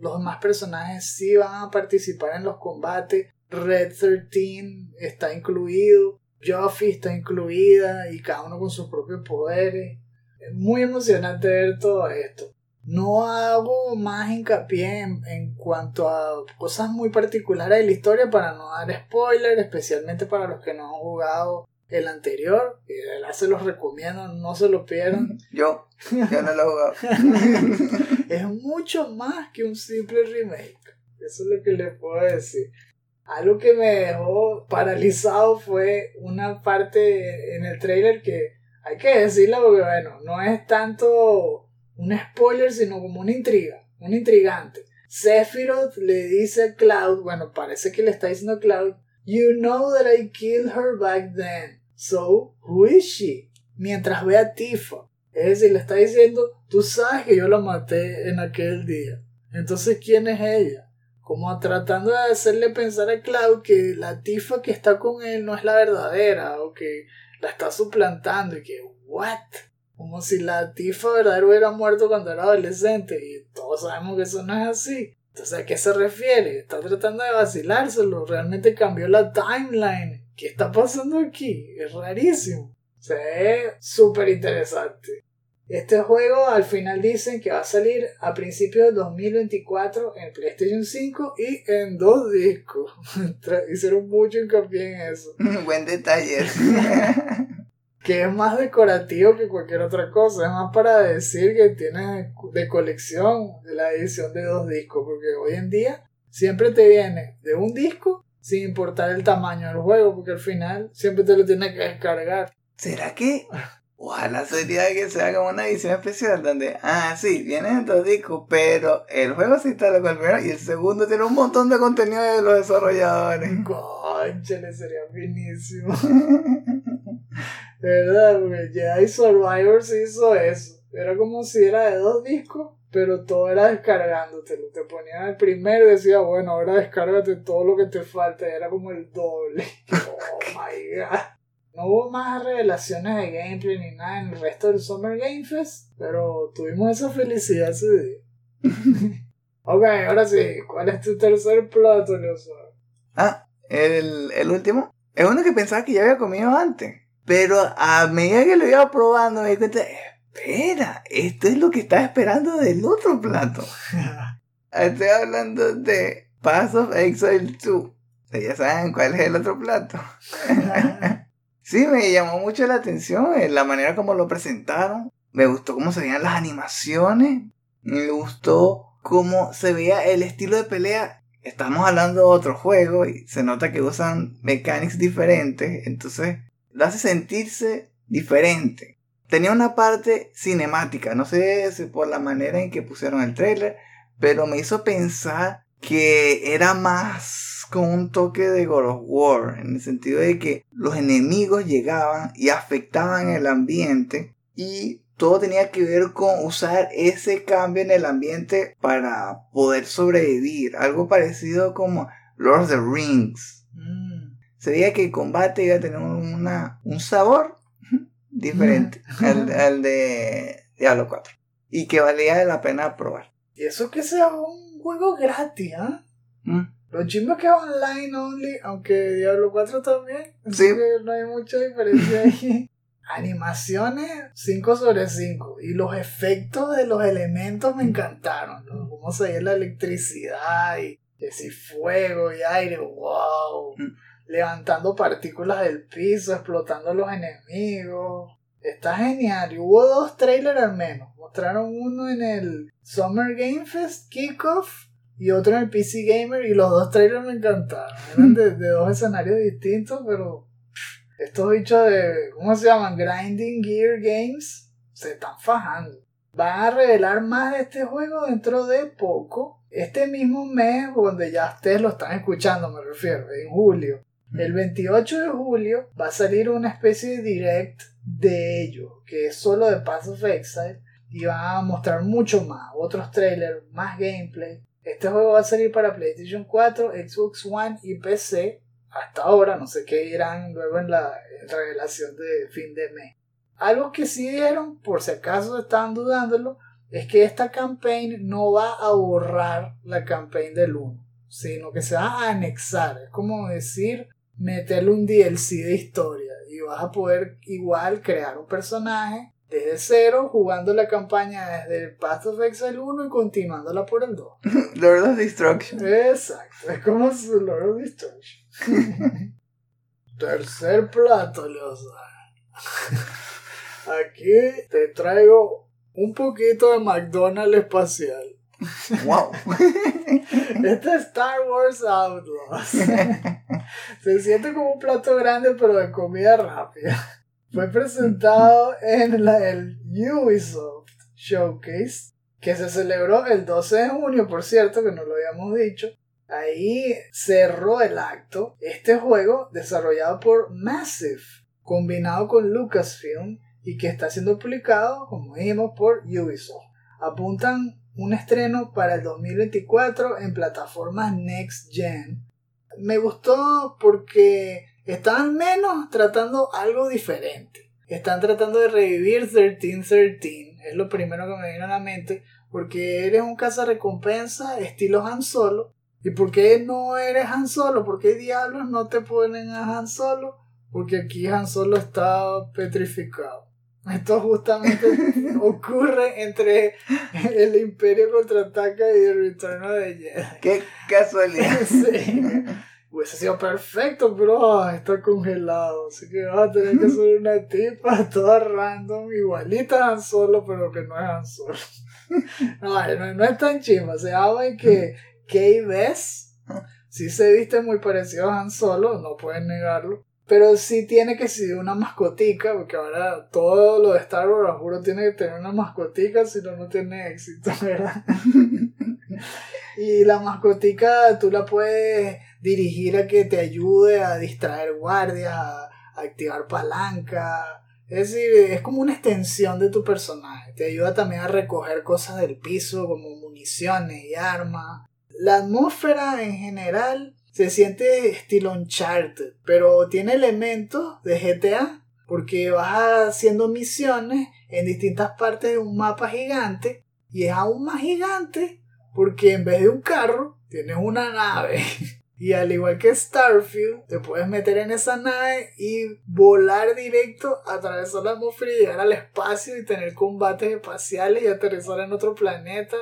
los demás personajes sí van a participar en los combates. Red 13 está incluido, Joffy está incluida y cada uno con sus propios poderes. Es muy emocionante ver todo esto. No hago más hincapié en, en cuanto a cosas muy particulares de la historia para no dar spoiler, especialmente para los que no han jugado el anterior. Que de verdad se los recomiendo, no se lo pierdan. yo, yo no lo he jugado. es mucho más que un simple remake. Eso es lo que les puedo decir. Algo que me dejó paralizado fue una parte en el trailer que hay que decirlo porque bueno, no es tanto un spoiler sino como una intriga, un intrigante. Sephiroth le dice a Cloud, bueno, parece que le está diciendo a Cloud, You know that I killed her back then, so who is she? Mientras ve a Tifa. Es decir, le está diciendo, tú sabes que yo la maté en aquel día. Entonces, ¿quién es ella? Como tratando de hacerle pensar a Cloud que la Tifa que está con él no es la verdadera o que la está suplantando y que, ¿what? Como si la Tifa verdadera hubiera muerto cuando era adolescente y todos sabemos que eso no es así. Entonces, ¿a qué se refiere? Está tratando de vacilárselo. Realmente cambió la timeline. ¿Qué está pasando aquí? Es rarísimo. Se ve súper interesante. Este juego al final dicen que va a salir a principios del 2024 en PlayStation 5 y en dos discos. Hicieron mucho hincapié en eso. Buen detalle. que es más decorativo que cualquier otra cosa. Es más para decir que tienes de colección la edición de dos discos. Porque hoy en día siempre te viene de un disco sin importar el tamaño del juego. Porque al final siempre te lo tienes que descargar. ¿Será que Ojalá sería que se haga una edición especial donde, ah, sí, vienen dos discos, pero el juego se instala con el primero y el segundo tiene un montón de contenido de los desarrolladores. Conchale, sería finísimo. ¿Verdad? Porque Jedi Survivors hizo eso. Era como si era de dos discos, pero todo era descargándotelo. Te ponían el primero y decía, bueno, ahora descárgate todo lo que te falta. Era como el doble. Oh my god. No hubo más revelaciones de gameplay ni nada en el resto del Summer Game Fest, pero tuvimos esa felicidad ese día. ok, ahora sí, ¿cuál es tu tercer plato, Leosa? Ah, el, el último. Es uno que pensaba que ya había comido antes. Pero a medida que lo iba probando me di cuenta, espera, esto es lo que estaba esperando del otro plato. Estoy hablando de Pass of Exile 2. Ya saben cuál es el otro plato. sí, me llamó mucho la atención eh, la manera como lo presentaron. Me gustó cómo se veían las animaciones. Me gustó cómo se veía el estilo de pelea. Estamos hablando de otro juego y se nota que usan mechanics diferentes. Entonces lo hace sentirse diferente. Tenía una parte cinemática, no sé si por la manera en que pusieron el trailer, pero me hizo pensar que era más con un toque de God of War, en el sentido de que los enemigos llegaban y afectaban el ambiente y todo tenía que ver con usar ese cambio en el ambiente para poder sobrevivir, algo parecido como Lord of the Rings. Mm. Se veía que el combate iba a tener una, un sabor diferente al, al, de Diablo 4 y que valía la pena probar. Y eso que sea un juego gratis, ¿ah? ¿eh? Los chimbos que es online only, aunque Diablo 4 también. Sí. Que no hay mucha diferencia ahí. Animaciones 5 sobre 5. Y los efectos de los elementos me encantaron. ¿no? Cómo se veía la electricidad y ese fuego y aire. ¡Wow! Mm. Levantando partículas del piso, explotando a los enemigos. Está genial. Y hubo dos trailers al menos. Mostraron uno en el Summer Game Fest Kickoff y otro en el PC Gamer y los dos trailers me encantaron. Eran de, dos escenarios distintos, pero estos bichos de, ¿cómo se llaman? Grinding Gear Games se están fajando. Van a revelar más de este juego dentro de poco. Este mismo mes, donde ya ustedes lo están escuchando, me refiero, en julio. El 28 de julio va a salir una especie de direct de ellos, que es solo de Path of Exile, y van a mostrar mucho más, otros trailers, más gameplay. Este juego va a salir para PlayStation 4, Xbox One y PC. Hasta ahora, no sé qué dirán luego en la revelación de fin de mes. Algo que sí dieron, por si acaso estaban dudándolo, es que esta campaign no va a borrar la campaign del 1, sino que se va a anexar. Es como decir, meterle un DLC de historia y vas a poder igual crear un personaje desde cero, jugando la campaña desde el Path of Exile 1 y continuándola por el 2. Lord of Destruction. Exacto, es como su Lord of Destruction. Tercer plato, Leosa. Aquí te traigo un poquito de McDonald's espacial. ¡Wow! este es Star Wars Outlaws. Se siente como un plato grande, pero de comida rápida. Fue presentado en la, el Ubisoft Showcase, que se celebró el 12 de junio, por cierto, que no lo habíamos dicho. Ahí cerró el acto este juego desarrollado por Massive, combinado con Lucasfilm y que está siendo publicado, como dijimos, por Ubisoft. Apuntan un estreno para el 2024 en plataformas Next Gen. Me gustó porque están menos tratando algo diferente. Están tratando de revivir 1313, es lo primero que me viene a la mente, porque eres un recompensa estilo Han Solo. ¿Y por qué no eres Han Solo? ¿Por qué diablos no te ponen a Han Solo? Porque aquí Han Solo está petrificado. Esto justamente ocurre entre el Imperio contraataca y el Return of the Jedi. Qué casualidad. Sí. Hubiese sido perfecto, pero está congelado. Así que vas a tener que ser una tipa toda random, igualita a Han Solo, pero que no es Han Solo. No, no, no es tan chimba. Se habla que Kay Bess sí se viste muy parecido a Han Solo, no pueden negarlo. Pero sí tiene que ser una mascotica, porque ahora todo lo de Star Wars, juro, tiene que tener una mascotica, si no, no tiene éxito, ¿verdad? y la mascotica tú la puedes dirigir a que te ayude a distraer guardias, a, activar palanca. Es decir, es como una extensión de tu personaje. Te ayuda también a recoger cosas del piso como municiones y armas. La atmósfera en general se siente estilo Uncharted, pero tiene elementos de GTA, porque vas haciendo misiones en distintas partes de un mapa gigante, y es aún más gigante porque en vez de un carro, tienes una nave. Y al igual que Starfield, te puedes meter en esa nave y volar directo, atravesar la atmósfera y llegar al espacio y tener combates espaciales y aterrizar en otro planeta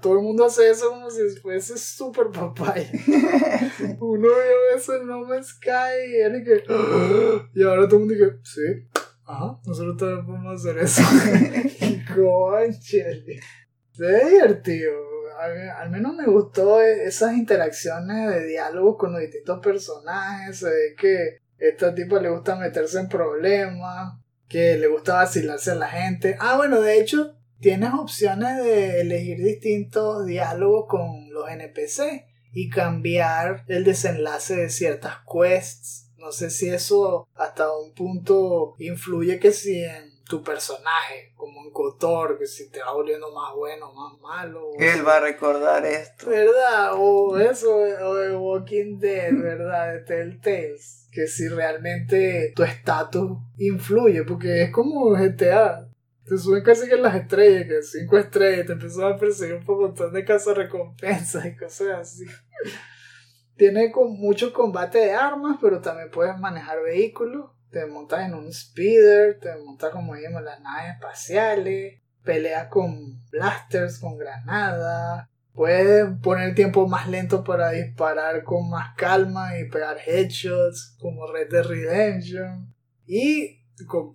todo el mundo hace eso como si fuese super papaya. Uno vio eso en No Man's Sky y que. Y ahora todo el mundo dice, sí, ajá, nosotros también podemos hacer eso. Conchale. Se divertido. Al, menos me gustó esas interacciones de diálogo con los distintos personajes. Se ve que esta tipa le gusta meterse en problemas. Que le gusta vacilarse a la gente. Ah, bueno, de hecho, tienes opciones de elegir distintos diálogos con los NPC y cambiar el desenlace de ciertas quests. No sé si eso hasta un punto influye que si en tu personaje, como en Kotor, que si te va volviendo más bueno, más malo. Él va a recordar esto. ¿Verdad? O eso, o de Walking Dead, ¿verdad? De Telltales. Que si realmente tu estatus influye, porque es como GTA te suben casi que las estrellas, que cinco estrellas, te empiezan a perseguir un montón de recompensas y cosas así. Tiene con mucho combate de armas, pero también puedes manejar vehículos. Te montas en un speeder, te montas como en las naves espaciales, peleas con blasters, con granadas. Puedes poner tiempo más lento para disparar con más calma y pegar headshots, como Red Dead Redemption. Y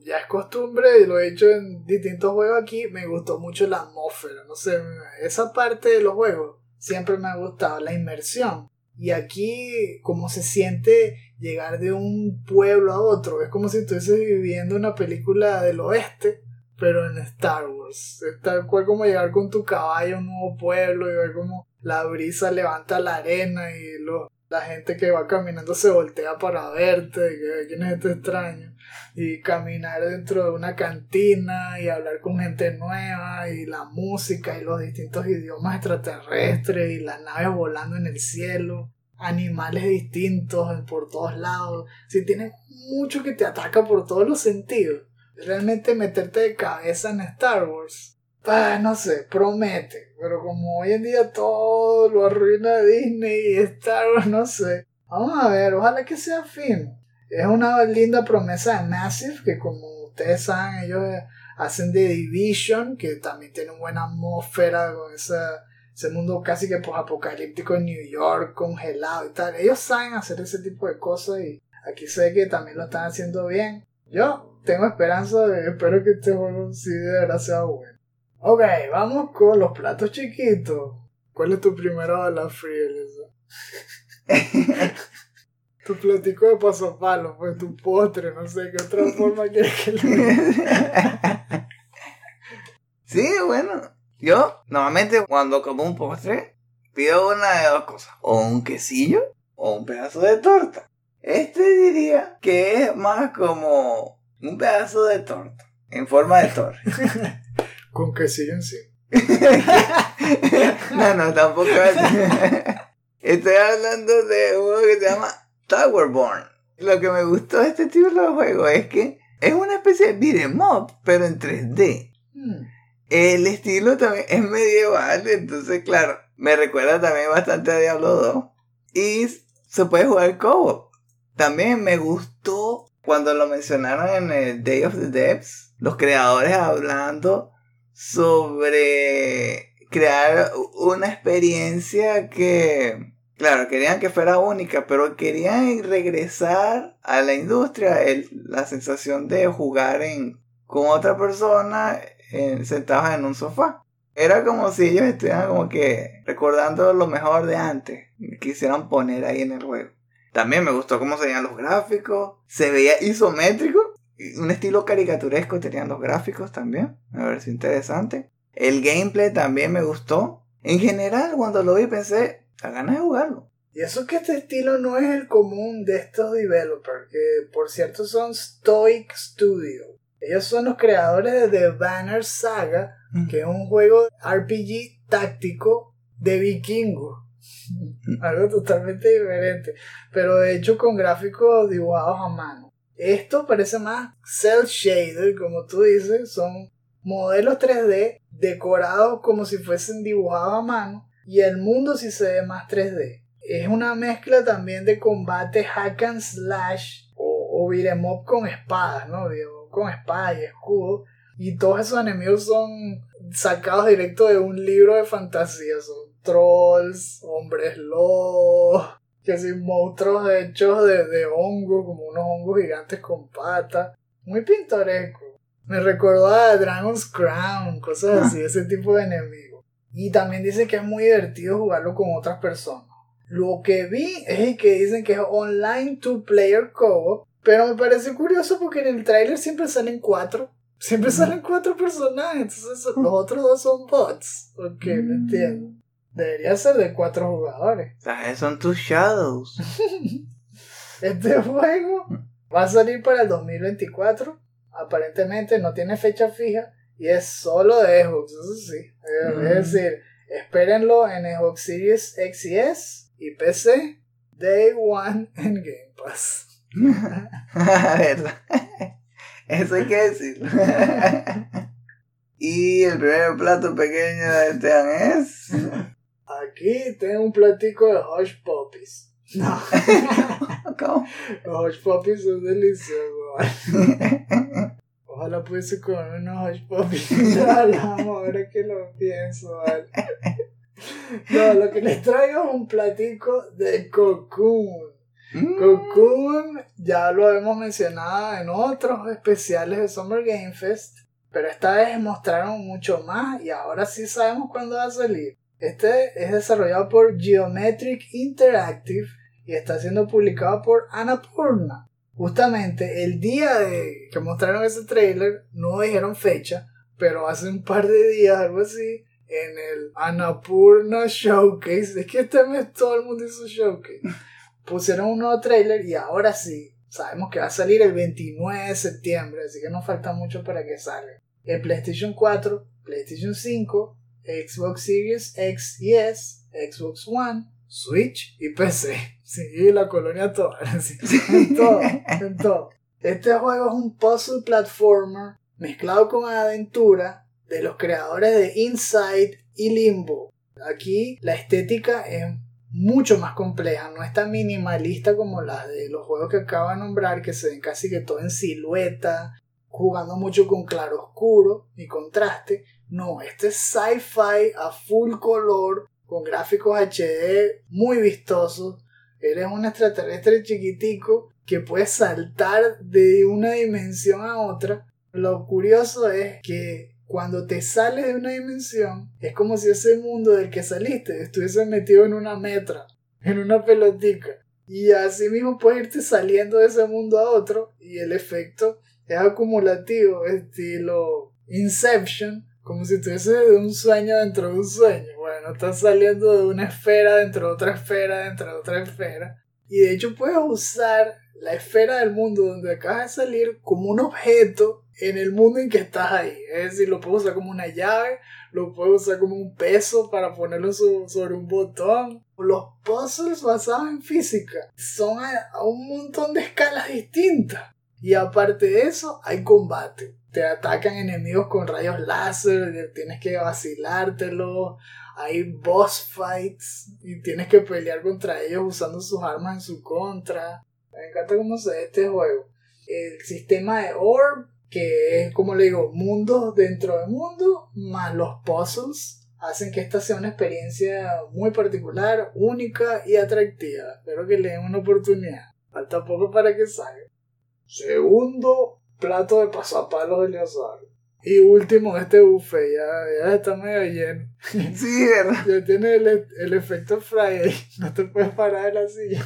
ya es costumbre y lo he hecho en distintos juegos aquí, me gustó mucho la atmósfera, no sé, esa parte de los juegos siempre me ha gustado, la inmersión. Y aquí, como se siente llegar de un pueblo a otro, es como si estuvieses viviendo una película del oeste, pero en Star Wars. Es tal cual como llegar con tu caballo a un nuevo pueblo y ver como la brisa levanta la arena y lo, la gente que va caminando se voltea para verte, quién es este extraño, y caminar dentro de una cantina y hablar con gente nueva, y la música y los distintos idiomas extraterrestres, y las naves volando en el cielo, animales distintos por todos lados, si tienes mucho que te ataca por todos los sentidos. Realmente meterte de cabeza en Star Wars Ah, no sé, promete. Pero como hoy en día todo lo arruina Disney y Star Wars, no sé. Vamos a ver, ojalá que sea fin. Es una linda promesa de Massive, que como ustedes saben, ellos hacen The Division, que también tiene una buena atmósfera con ese mundo casi que apocalíptico en New York, congelado y tal. Ellos saben hacer ese tipo de cosas y aquí sé que también lo están haciendo bien. Yo tengo esperanza de, espero que este juego sí de verdad sea bueno. Ok, vamos con los platos chiquitos. ¿Cuál es tu primera bala fría, tu platico de pasapalo, pues tu postre, no sé qué otra forma quieres que lo Sí, bueno. Yo, normalmente cuando como un postre, pido una de dos cosas. O un quesillo o un pedazo de torta. Este diría que es más como un pedazo de torta. En forma de torre. con en sí. no, no, tampoco Estoy hablando de un juego que se llama Towerborn. Lo que me gustó de este tipo de juego es que es una especie de beat'em up, pero en 3D. Hmm. El estilo también es medieval, entonces claro, me recuerda también bastante a Diablo 2. Y se puede jugar co También me gustó cuando lo mencionaron en el Day of the Depths, los creadores hablando sobre crear una experiencia que, claro, querían que fuera única, pero querían regresar a la industria la sensación de jugar en, con otra persona sentados en un sofá. Era como si ellos estuvieran como que recordando lo mejor de antes. Quisieran poner ahí en el juego. También me gustó cómo se veían los gráficos. Se veía isométrico. Un estilo caricaturesco tenían los gráficos también. Me pareció interesante. El gameplay también me gustó. En general, cuando lo vi pensé, a ganas de jugarlo. Y eso que este estilo no es el común de estos developers, que por cierto son Stoic Studio. Ellos son los creadores de The Banner Saga, que es un juego RPG táctico de vikingos. Algo totalmente diferente, pero de hecho con gráficos dibujados a mano. Esto parece más cel shaded, como tú dices, son modelos 3D decorados como si fuesen dibujados a mano y el mundo sí se ve más 3D. Es una mezcla también de combate hack and slash o, o beat'em con espadas, ¿no? Con espadas y escudos. Y todos esos enemigos son sacados directo de un libro de fantasía. Son trolls, hombres lobos, que son monstruos hechos de, de hongos, como unos hongos gigantes con patas. Muy pintoresco. Me recordó a Dragon's Crown, cosas así, ese tipo de enemigos. Y también dice que es muy divertido jugarlo con otras personas. Lo que vi es que dicen que es online two player co pero me parece curioso porque en el trailer siempre salen cuatro. Siempre salen cuatro personajes, entonces los otros dos son bots. Ok, me Mm. entiendo. Debería ser de cuatro jugadores. O sea, son tus shadows. Este juego va a salir para el 2024. Aparentemente no tiene fecha fija y es solo de Xbox, eso sí. Eh, Mm. Es decir, espérenlo en Xbox Series X y S y PC Day One en Game Pass. Eso hay que decir. y el primer plato pequeño de este año es. Aquí tengo un platico de Hush Puppies. No, ¿Cómo? los Hush Puppies son deliciosos. Ojalá pudiese comer unos Hush Puppies. Ahora que lo pienso. ¿vale? No, lo que les traigo es un platico de Cocoon. Mm. Cocoon ya lo hemos mencionado en otros especiales de Summer Game Fest, pero esta vez mostraron mucho más y ahora sí sabemos cuándo va a salir. Este es desarrollado por Geometric Interactive y está siendo publicado por Annapurna. Justamente el día de que mostraron ese trailer no dijeron fecha, pero hace un par de días, algo así, en el Annapurna Showcase, es que este mes todo el mundo hizo showcase, pusieron un nuevo trailer y ahora sí, sabemos que va a salir el 29 de septiembre, así que no falta mucho para que salga. El PlayStation 4, PlayStation 5, Xbox Series X y S, Xbox One, Switch y PC. Sí, la colonia toda. sí, en todo, en todo. Este juego es un puzzle platformer mezclado con aventura de los creadores de Inside y Limbo. Aquí la estética es mucho más compleja, no es tan minimalista como las de los juegos que acabo de nombrar, que se ven casi que todo en silueta, jugando mucho con claro oscuro y contraste. No, este es sci-fi a full color, con gráficos HD muy vistosos. Eres un extraterrestre chiquitico que puede saltar de una dimensión a otra. Lo curioso es que cuando te sales de una dimensión, es como si ese mundo del que saliste estuviese metido en una metra, en una pelotica. Y así mismo puedes irte saliendo de ese mundo a otro y el efecto es acumulativo, estilo Inception, como si estuviese de un sueño dentro de un sueño. Bueno, estás saliendo de una esfera dentro de otra esfera dentro de otra esfera. Y de hecho puedes usar la esfera del mundo donde acabas de salir como un objeto en el mundo en que estás ahí. Es decir, lo puedes usar como una llave, lo puedes usar como un peso para ponerlo so- sobre un botón. Los puzzles basados en física son a un montón de escalas distintas. Y aparte de eso, hay combate. Te atacan enemigos con rayos láser, tienes que vacilártelo. Hay boss fights y tienes que pelear contra ellos usando sus armas en su contra. Me encanta cómo se ve este juego. El sistema de Orb, que es como le digo, mundos dentro de mundo, más los puzzles, hacen que esta sea una experiencia muy particular, única y atractiva. Espero que le den una oportunidad. Falta poco para que salga. Segundo plato de pasapalos de Leozar. Y último, este buffet ya, ya está medio lleno. Sí, ¿verdad? Ya tiene el, el efecto Friday. No te puedes parar de la silla.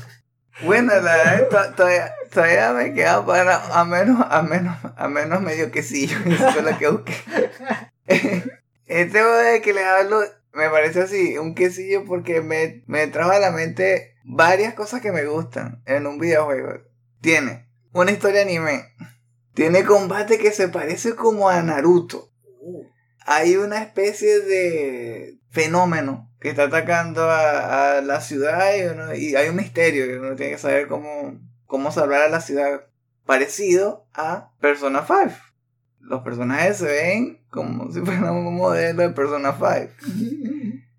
Bueno, la verdad, to- todavía, todavía me queda para a menos, a menos, a menos medio quesillo. Eso fue lo que busqué. Este de que les hablo me parece así, un quesillo porque me, me trajo a la mente varias cosas que me gustan en un videojuego. Tiene una historia anime. Tiene combate que se parece como a Naruto. Hay una especie de fenómeno que está atacando a, la ciudad y hay un misterio que uno tiene que saber cómo, cómo salvar a la ciudad. Parecido a Persona 5. Los personajes se ven como si fueran un modelo de Persona 5.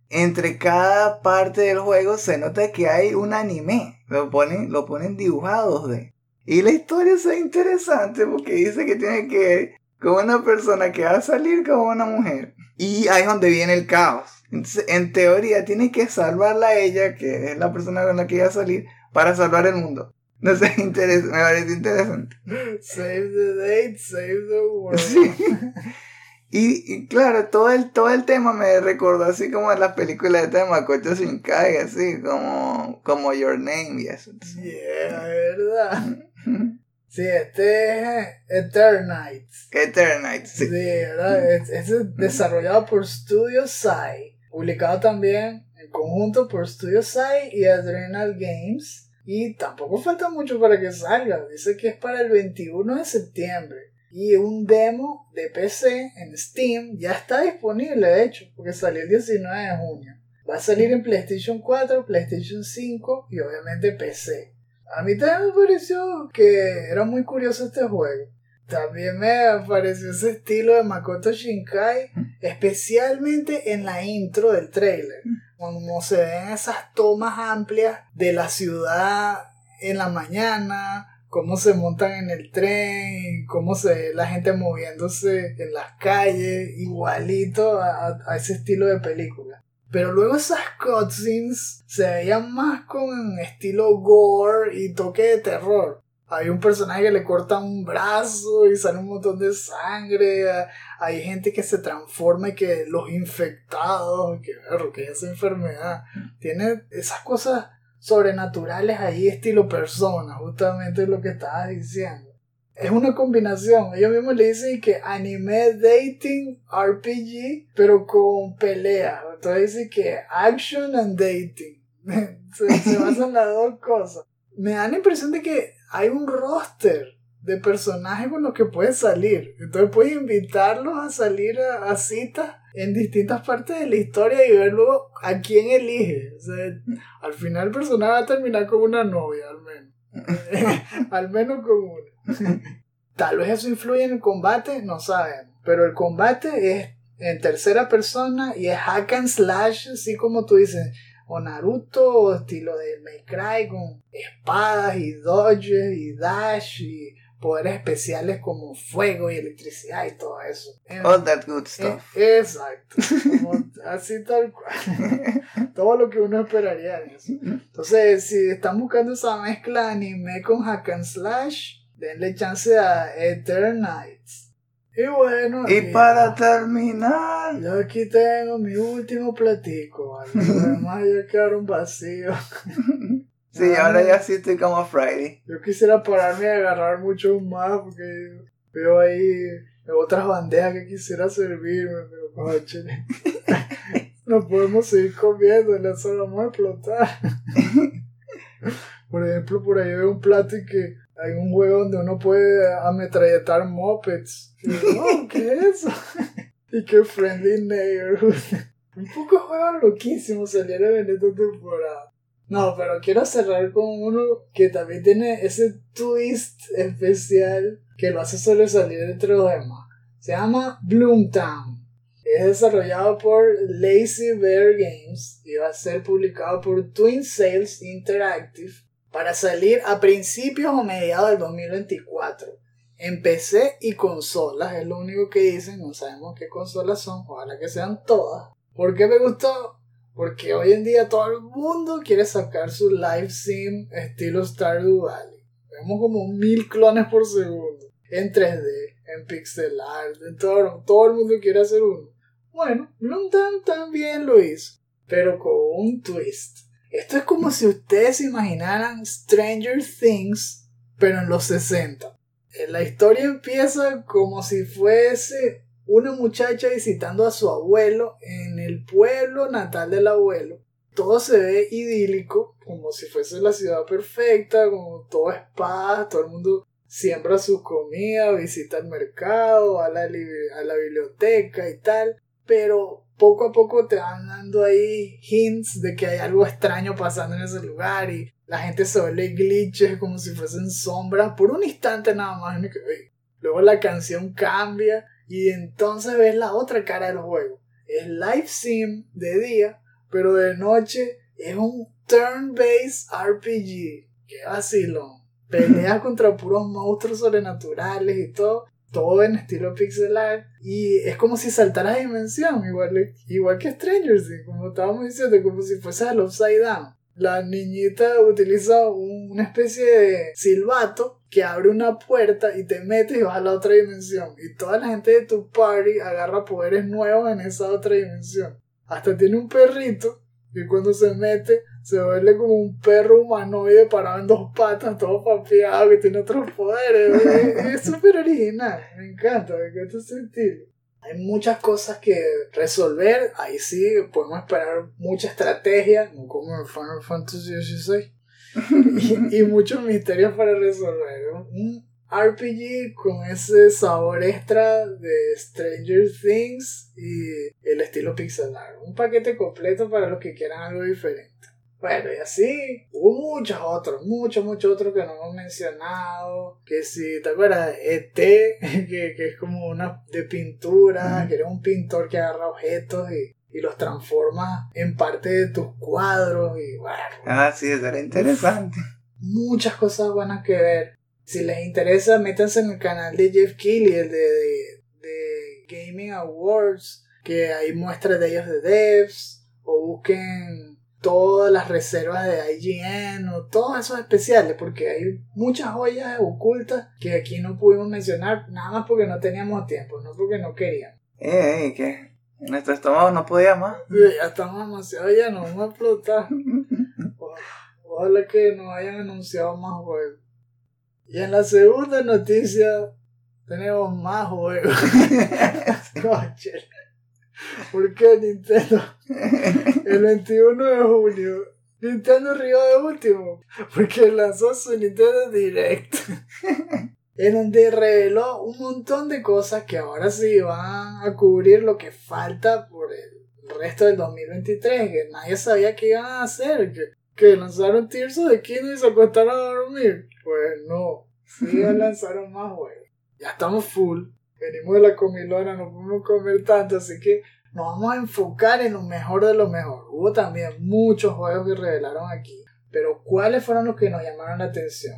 Entre cada parte del juego se nota que hay un anime. Lo ponen, lo ponen dibujados de. Y la historia es interesante porque dice que tiene que ver con una persona que va a salir como una mujer. Y ahí es donde viene el caos. Entonces, en teoría, tiene que salvarla a ella, que es la persona con la que va a salir, para salvar el mundo. No sé, interes- me parece interesante. Save the date, save the world. Sí. Y, y claro, todo el, todo el tema me recordó así como en las películas de Makoto Shinkai, así como, como Your Name y eso. Yeah, verdad. Sí, este es Eternites. Eternite, Sí, sí. ¿verdad? Es, es desarrollado por Studio Sai. Publicado también en conjunto por Studio Sai y Adrenal Games. Y tampoco falta mucho para que salga. Dice que es para el 21 de septiembre. Y un demo de PC en Steam ya está disponible, de hecho, porque salió el 19 de junio. Va a salir en PlayStation 4, PlayStation 5 y obviamente PC. A mí también me pareció que era muy curioso este juego. También me pareció ese estilo de Makoto Shinkai, especialmente en la intro del trailer, como se ven esas tomas amplias de la ciudad en la mañana, cómo se montan en el tren, cómo se ve la gente moviéndose en las calles, igualito a, a- a ese estilo de película. Pero luego esas cutscenes se veían más con estilo gore y toque de terror. Hay un personaje que le corta un brazo y sale un montón de sangre. Hay gente que se transforma y que los infectados, que, verro, que esa enfermedad. Tiene esas cosas sobrenaturales ahí, estilo persona, justamente lo que estabas diciendo. Es una combinación. Ellos mismos le dicen que anime dating RPG, pero con pelea. Entonces dicen que action and dating. se, basan las dos cosas. Me da la impresión de que hay un roster de personajes con los que puedes salir. Entonces puedes invitarlos a salir a, a citas en distintas partes de la historia y ver luego a quién elige. O sea, al final el personaje va a terminar con una novia, al menos. al menos con una. Tal vez eso influye en el combate, no sabemos. Pero el combate es en tercera persona y es hack and slash, así como tú dices, o Naruto, o estilo de May Cry, con espadas y dodges y dash y poderes especiales como fuego y electricidad y todo eso. All that good stuff. Exacto. Como así tal cual. Todo lo que uno esperaría de eso. Entonces, si están buscando esa mezcla anime con hack and slash, denle chance a Eternites. Y bueno, Y para terminar, yo aquí tengo mi último platico, ¿vale? Los demás ya quedaron vacíos. sí, ahora ya sí estoy como Friday. Yo quisiera pararme y agarrar mucho más porque veo ahí otras bandejas que quisiera servirme, pero cóchale. No podemos seguir comiendo, la solo vamos a explotar. Por ejemplo, por ahí veo un plato y que hay un juego donde uno puede ametralletar mopeds. Y "Oh, ¿qué es eso? y que Friendly Neighborhood. Un poco juegos loquísimos salieron en esta temporada. No, pero quiero cerrar con uno que también tiene ese twist especial que lo hace sobresalir entre los demás. Se llama Bloomtown. Es desarrollado por Lazy Bear Games y va a ser publicado por Twin Sales Interactive para salir a principios o mediados del 2024. En PC y consolas, es lo único que dicen, no sabemos qué consolas son, ojalá que sean todas. ¿Por qué me gustó? Porque hoy en día todo el mundo quiere sacar su live sim estilo Stardew Valley. Vemos como mil clones por segundo. En 3D, en pixel art, en todo, todo el mundo quiere hacer uno. Bueno, Bloomtown también lo hizo, pero con un twist. Esto es como si ustedes imaginaran Stranger Things, pero en los 60. Eh, La historia empieza como si fuese una muchacha visitando a su abuelo en el pueblo natal del abuelo. Todo se ve idílico, como si fuese la ciudad perfecta, como todo es paz, todo el mundo siembra su comida, visita el mercado, va a la, a la biblioteca y tal. Pero poco a poco te van dando ahí hints de que hay algo extraño pasando en ese lugar y la gente se vuelve glitches como si fuesen sombras por un instante nada más. Luego la canción cambia y entonces ves la otra cara del juego. Es live sim de día, pero de noche es un turn-based RPG. Qué vacilón. Pelea contra puros monstruos sobrenaturales y todo. Todo en estilo pixel art. Y es como si saltaras dimensión. Igual, igual que Stranger Things. Como estábamos diciendo, como si fuese al Upside Down. La niñita utiliza un- una especie de silbato que abre una puerta y te metes y vas a la otra dimensión. Y toda la gente de tu party agarra poderes nuevos en esa otra dimensión. Hasta tiene un perrito que cuando se mete se vuelve como un perro humanoide parado en dos patas, todo papeado, que tiene otros poderes. Es- súper original, me encanta, me encanta ese estilo. Hay muchas cosas que resolver, ahí sí podemos esperar mucha estrategia, no como en Final Fantasy XVI, y, y muchos misterios para resolver. Un RPG con ese sabor extra de Stranger Things y el estilo pixel art. Un paquete completo para los que quieran algo diferente. Bueno, y así hubo muchos otros, muchos, muchos otros que no hemos mencionado. Que si te acuerdas, ET, que, que es como una de pintura, que eres un pintor que agarra objetos y, y los transforma en parte de tus cuadros. Y bueno, Ah, sí, eso era interesante. muchas cosas buenas que ver. Si les interesa, métanse en el canal de Jeff Keighley, el de, de, de Gaming Awards, que hay muestras de ellos de devs, o busquen todas las reservas de IGN, o todos esos especiales, porque hay muchas joyas ocultas que aquí no pudimos mencionar, nada más porque no teníamos tiempo, no porque no queríamos. Eh, eh, que nuestro estómago no podía más. Ya estamos demasiado ya, nos vamos a explotar. O- Ojalá que nos hayan anunciado más juegos. Y en la segunda noticia tenemos más juegos. Coche. ¿Por qué Nintendo? El 21 de junio. Nintendo rió de último. Porque lanzó su Nintendo Direct. En donde reveló un montón de cosas que ahora sí van a cubrir lo que falta por el resto del 2023. Que nadie sabía que iban a hacer. Que, que lanzaron Tears the Kingdom y se acostaron a dormir. Pues no. Sí, lanzaron más juegos. Ya estamos full. Venimos de la comilona, no podemos comer tanto, así que nos vamos a enfocar en lo mejor de lo mejor. Hubo también muchos juegos que revelaron aquí, pero ¿cuáles fueron los que nos llamaron la atención?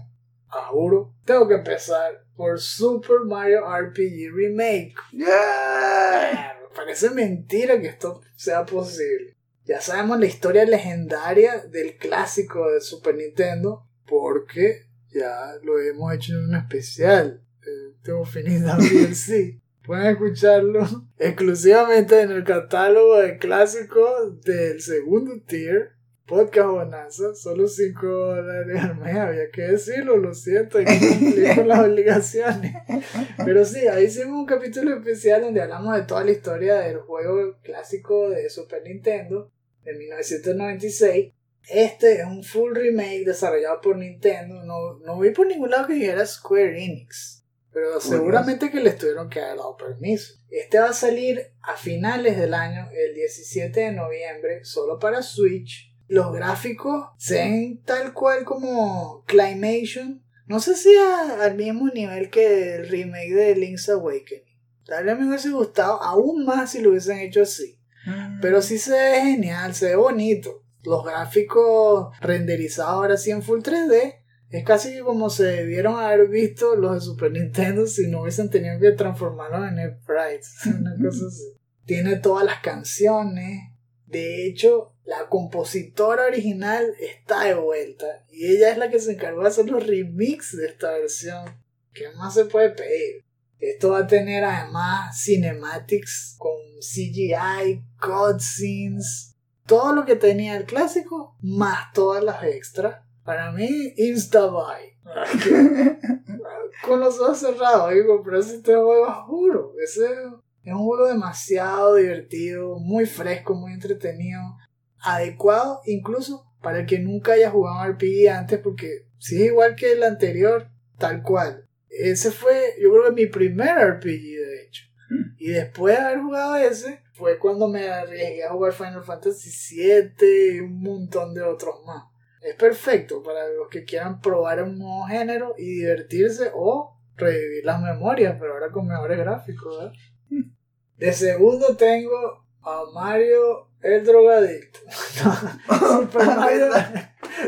A juro, tengo que empezar por Super Mario RPG Remake. Me parece mentira que esto sea posible. Ya sabemos la historia legendaria del clásico de Super Nintendo, porque ya lo hemos hecho en un especial. Tengo finita DLC. Pueden escucharlo exclusivamente en el catálogo de clásicos del segundo tier. Podcast Bonanza, solo 5 dólares al mes, había que decirlo, lo siento, hay que cumplir con las obligaciones. Pero sí, ahí hicimos un capítulo especial donde hablamos de toda la historia del juego clásico de Super Nintendo de 1996. Este es un full remake desarrollado por Nintendo. No, no vi por ningún lado que dijera Square Enix. Pero seguramente que les tuvieron que haber dado permiso. Este va a salir a finales del año, el 17 de noviembre, solo para Switch. los gráficos se ven tal cual como Climation. No sé si a- al mismo nivel que el remake de Link's Awakening. Tal vez me hubiese gustado aún más si lo hubiesen hecho así. Pero sí se ve genial, se ve bonito. Los gráficos renderizados ahora sí en Full 3D. Es casi que como se debieron haber visto los de Super Nintendo si no hubiesen tenido que transformarlos en sprites. Una cosa así. Tiene todas las canciones. De hecho, la compositora original está de vuelta. Y ella es la que se encargó de hacer los remixes de esta versión. ¿Qué más se puede pedir? Esto va a tener además cinematics con CGI, cutscenes, todo lo que tenía el clásico, más todas las extras. Para mí, insta buy. Con los ojos cerrados, digo, pero ese este juego, juro, ese es un juego demasiado divertido, muy fresco, muy entretenido, adecuado incluso para el que nunca haya jugado RPG antes, porque si es igual que el anterior, tal cual. Ese fue, yo creo que mi primer RPG, de hecho. Y después de haber jugado ese, fue cuando me arriesgué a jugar Final Fantasy VII y un montón de otros más. Es perfecto para los que quieran probar un nuevo género y divertirse o revivir las memorias, pero ahora con mejores gráficos. ¿verdad? De segundo tengo a Mario el drogadicto. Super Mario,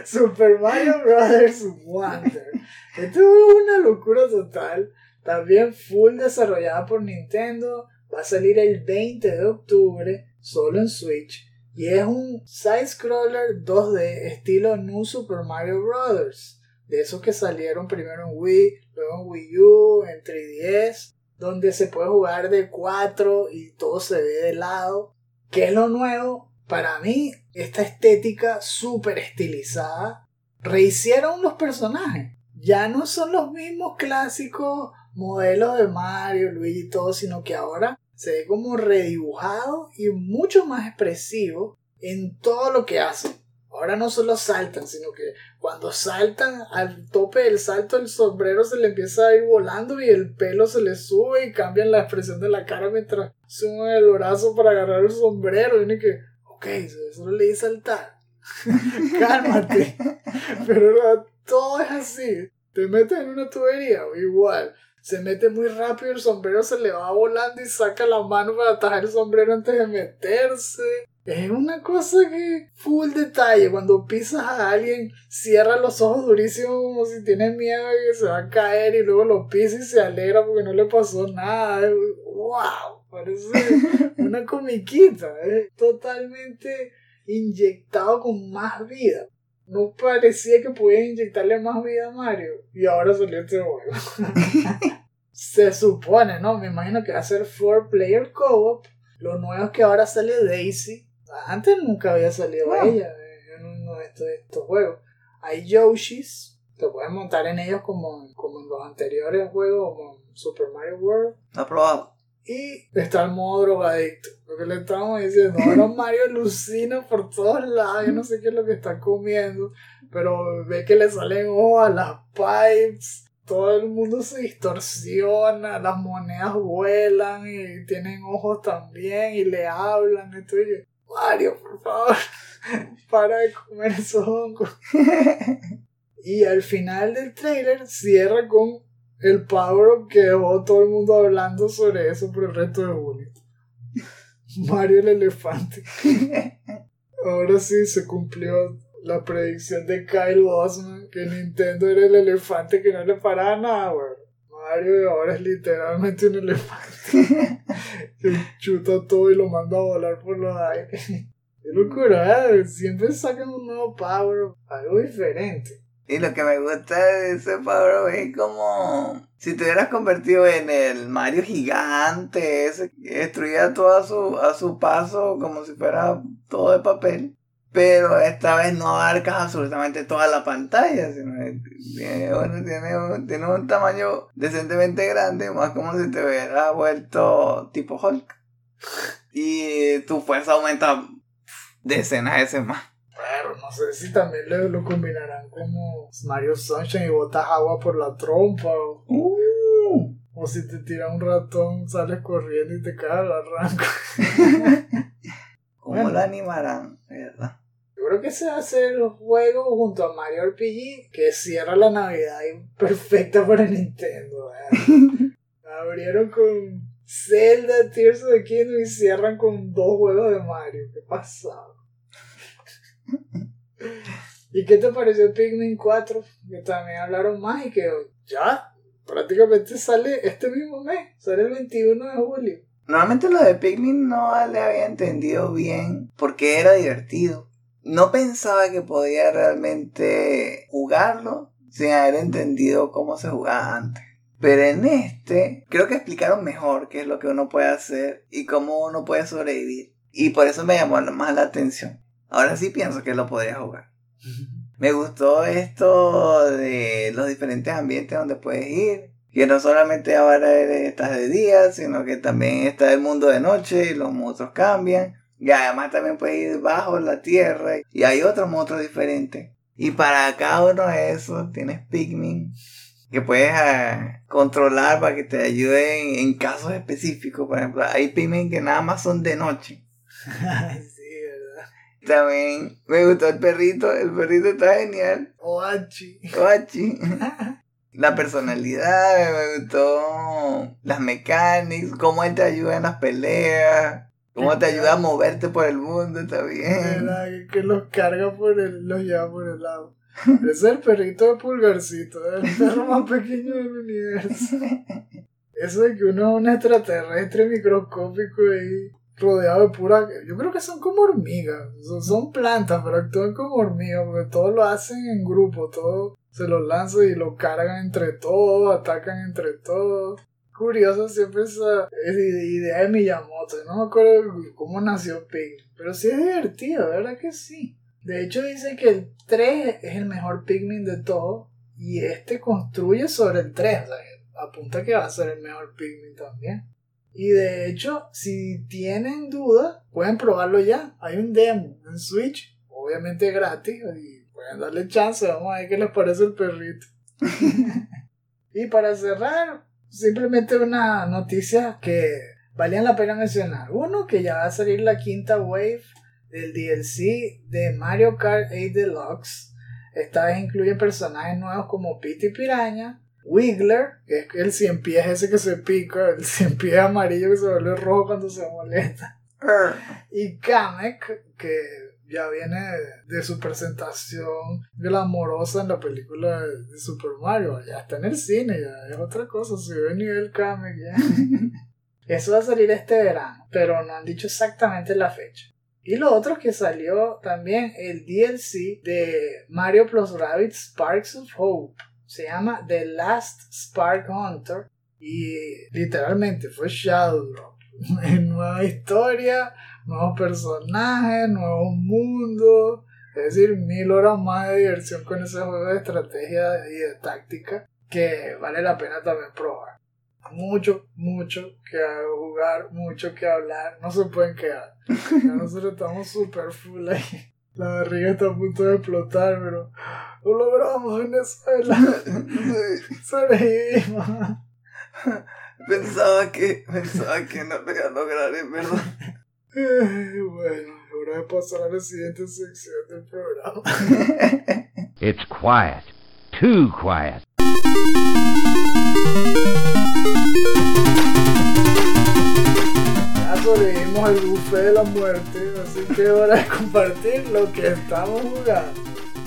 Super Mario Brothers Wonder. Esto es una locura total. También full desarrollada por Nintendo. Va a salir el 20 de octubre, solo en Switch. Y es un side-scroller 2D estilo New Super Mario Bros. De esos que salieron primero en Wii, luego en Wii U, en 3DS, donde se puede jugar de 4 y todo se ve de lado. ¿Qué es lo nuevo? Para mí, esta estética súper estilizada. Rehicieron los personajes. Ya no son los mismos clásicos modelos de Mario, Luigi y todo, sino que ahora se ve como redibujado y mucho más expresivo en todo lo que hacen. Ahora no solo saltan, sino que cuando saltan al tope del salto el sombrero se le empieza a ir volando y el pelo se le sube y cambian la expresión de la cara mientras suben el brazo para agarrar el sombrero. Y uno que, ok, solo le di saltar. Cálmate. Pero todo es así. Te metes en una tubería, igual. Se mete muy rápido, el sombrero se le va volando y saca la mano para atajar el sombrero antes de meterse. Es una cosa que full detalle. Cuando pisas a alguien, cierra los ojos durísimo como si tiene miedo de que se va a caer y luego lo pisa y se alegra porque no le pasó nada. ¡Wow! Parece una comiquita. Es totalmente inyectado con más vida. No parecía que pudiera inyectarle más vida a Mario. Y ahora salió este juego. Se supone, ¿no? Me imagino que va a ser 4-player co-op. Lo nuevo es que ahora sale Daisy. Antes nunca había salido Wow. ella en uno de estos, de estos juegos. Hay Yoshis. Te puedes montar en ellos como, como en los anteriores juegos, como en Super Mario World. ¿Lo has probado? Y está el modo drogadicto. Lo que le estábamos diciendo. Ahora Mario alucina por todos lados. Yo no sé qué es lo que está comiendo. Pero ve que le salen ojos a las pipes. Todo el mundo se distorsiona. Las monedas vuelan y tienen ojos también. Y le hablan. Estoy Mario, por favor. Para de comer esos hongos. Y al final del trailer cierra con el power que dejó todo el mundo hablando sobre eso por el resto de junio. Mario el elefante. Ahora sí se cumplió la predicción de Kyle Bosman que Nintendo era el elefante que no le paraba nada, weón. Mario ahora es literalmente un elefante. que chuta todo y lo manda a volar por los aires. Qué locura, ¿eh? Siempre sacan un nuevo power algo diferente. Y lo que me gusta de ese Power es como si te hubieras convertido en el Mario gigante, ese que destruía todo a su, a su paso como si fuera todo de papel. Pero esta vez no abarcas absolutamente toda la pantalla, sino que tiene, bueno, tiene, un- tiene un tamaño decentemente grande, más como si te hubieras vuelto tipo Hulk. Y tu fuerza aumenta decenas de veces más. Pero no sé si también lo, lo combinarán como Mario Sunshine y botas agua por la trompa o, Uh. o si te tira un ratón sales corriendo y te cae al arranco. ¿Cómo Bueno. lo animarán? ¿Verdad? Creo que a ser el juego junto a Mario RPG que cierra la Navidad y perfecta para Nintendo. Abrieron con Zelda, Tears of the Kingdom y cierran con dos juegos de Mario. ¿Qué pasado? ¿Y qué te pareció Pikmin 4? Que también hablaron más y que ya prácticamente sale este mismo mes, sale el 21 de julio. Normalmente lo de Pikmin no le había entendido bien porque era divertido. No pensaba que podía realmente jugarlo sin haber entendido cómo se jugaba antes. Pero en este creo que explicaron mejor qué es lo que uno puede hacer y cómo uno puede sobrevivir. Y por eso me llamó más la atención. Ahora sí pienso que lo podría jugar. Me gustó esto de los diferentes ambientes donde puedes ir. Que no solamente ahora estás de día, sino que también está el mundo de noche y los monstruos cambian. Y además también puedes ir bajo la tierra y hay otros monstruos diferentes. Y para cada uno de esos tienes Pikmin que puedes ah, controlar para que te ayuden en casos específicos. Por ejemplo, hay Pikmin que nada más son de noche. sí, ¿verdad? También me gustó el perrito, el perrito está genial. Oachi. Oachi. La personalidad, me gustó las mecánicas, cómo él te ayuda en las peleas, cómo te ayuda a moverte por el mundo también. ¿Verdad? Que los carga por el, los lleva por el lado. Ese es el perrito de pulgarcito, el perro más pequeño del universo. Eso de que uno es un extraterrestre microscópico y rodeado de pura... Yo creo que son como hormigas, son, son plantas, pero actúan como hormigas, porque todos lo hacen en grupo, todos se los lanzan y lo cargan entre todos, atacan entre todos. Curioso siempre esa, esa idea de Miyamoto, no me acuerdo cómo nació Pikmin, pero sí es divertido, ¿verdad que sí? De hecho dice que el 3 es el mejor Pikmin de todos y este construye sobre el 3, o sea, apunta que va a ser el mejor Pikmin también. Y de hecho, si tienen dudas, pueden probarlo ya. Hay un demo en Switch, obviamente gratis, y pueden darle chance. Vamos a ver qué les parece el perrito. y para cerrar, simplemente una noticia que valía la pena mencionar. Uno, que ya va a salir la quinta wave del DLC de Mario Kart 8 Deluxe. Esta vez incluye personajes nuevos como Pity Piraña, Wiggler, que es el cien pies ese que se pica, el cien pies amarillo que se vuelve rojo cuando se molesta. Y Kamek, que ya viene de su presentación glamorosa en la película de Super Mario. Ya está en el cine, ya es otra cosa, se ve nivel Kamek ya. Eso va a salir este verano, pero no han dicho exactamente la fecha. Y lo otro es que salió también el DLC de Mario Plus Rabbit Sparks of Hope. Se llama The Last Spark Hunter. Y literalmente fue Shadow Drop. nueva historia, nuevos personajes, nuevos mundos. Es decir, mil horas más de diversión con ese juego de estrategia y de táctica que vale la pena también probar. Mucho, mucho que jugar, mucho que hablar, no se pueden quedar. Ya nosotros estamos super full ahí. La barriga está a punto de explotar, pero lo logramos, Venezuela. Sobrevivimos. Pensaba que, pensaba que no lo iba a lograr, en verdad. Eh, Bueno, hora de pasar a la siguiente sección del programa. It's quiet. Too quiet. Ya sobrevivimos el buffet de la muerte, así que es hora de compartir lo que estamos jugando.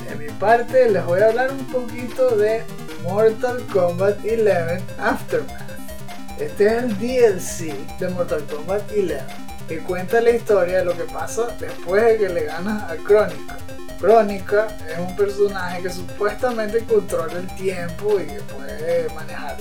De mi parte, les voy a hablar un poquito de Mortal Kombat 11 Aftermath. Este es el DLC de Mortal Kombat 11, que cuenta la historia de lo que pasa después de que le ganas a Crónica. Crónica es un personaje que supuestamente controla el tiempo y que puede manejar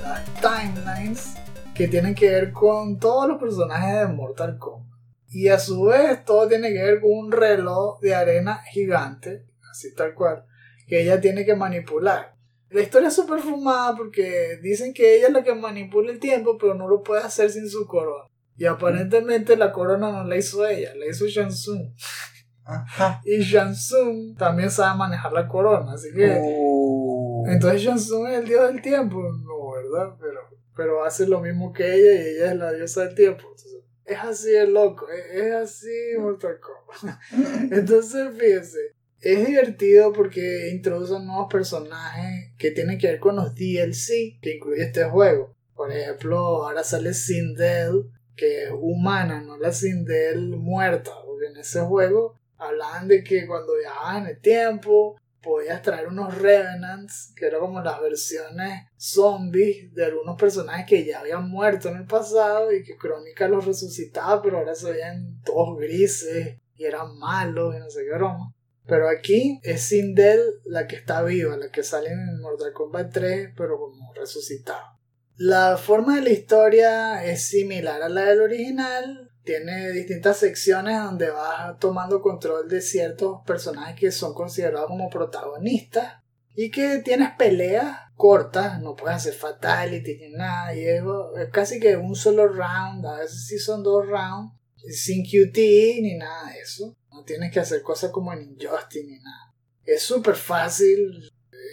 las timelines que tienen que ver con todos los personajes de Mortal Kombat. Y a su vez todo tiene que ver con un reloj de arena gigante, así tal cual, que ella tiene que manipular. La historia es súper fumada porque dicen que ella es la que manipula el tiempo, pero no lo puede hacer sin su corona. Y aparentemente la corona no la hizo ella, la hizo Shansung. Ajá. Y Shansung también sabe manejar la corona, así que... Oh. Entonces Shansung es el dios del tiempo, no, ¿verdad? Pero, pero hace lo mismo que ella y ella es la diosa del tiempo. Entonces, es así de loco, es, es así Mortal Kombat. Entonces, fíjense, es divertido porque introducen nuevos personajes que tienen que ver con los DLC que incluye este juego. Por ejemplo, ahora sale Sindel, que es humana, no la Sindel muerta, porque en ese juego hablaban de que cuando viajaban en el tiempo podías traer unos Revenants, que eran como las versiones zombies de algunos personajes que ya habían muerto en el pasado y que Crónica los resucitaba, pero ahora se veían todos grises y eran malos y no sé qué broma. Pero aquí es Sindel la que está viva, la que sale en Mortal Kombat 3, pero como resucitada. La forma de la historia es similar a la del original. Tiene distintas secciones donde vas tomando control de ciertos personajes que son considerados como protagonistas. Y que tienes peleas cortas, no puedes hacer fatality ni nada. Y es, es casi que un solo round, a veces sí son dos rounds, sin QT ni nada de eso. No tienes que hacer cosas como en Injustice ni nada. Es súper fácil,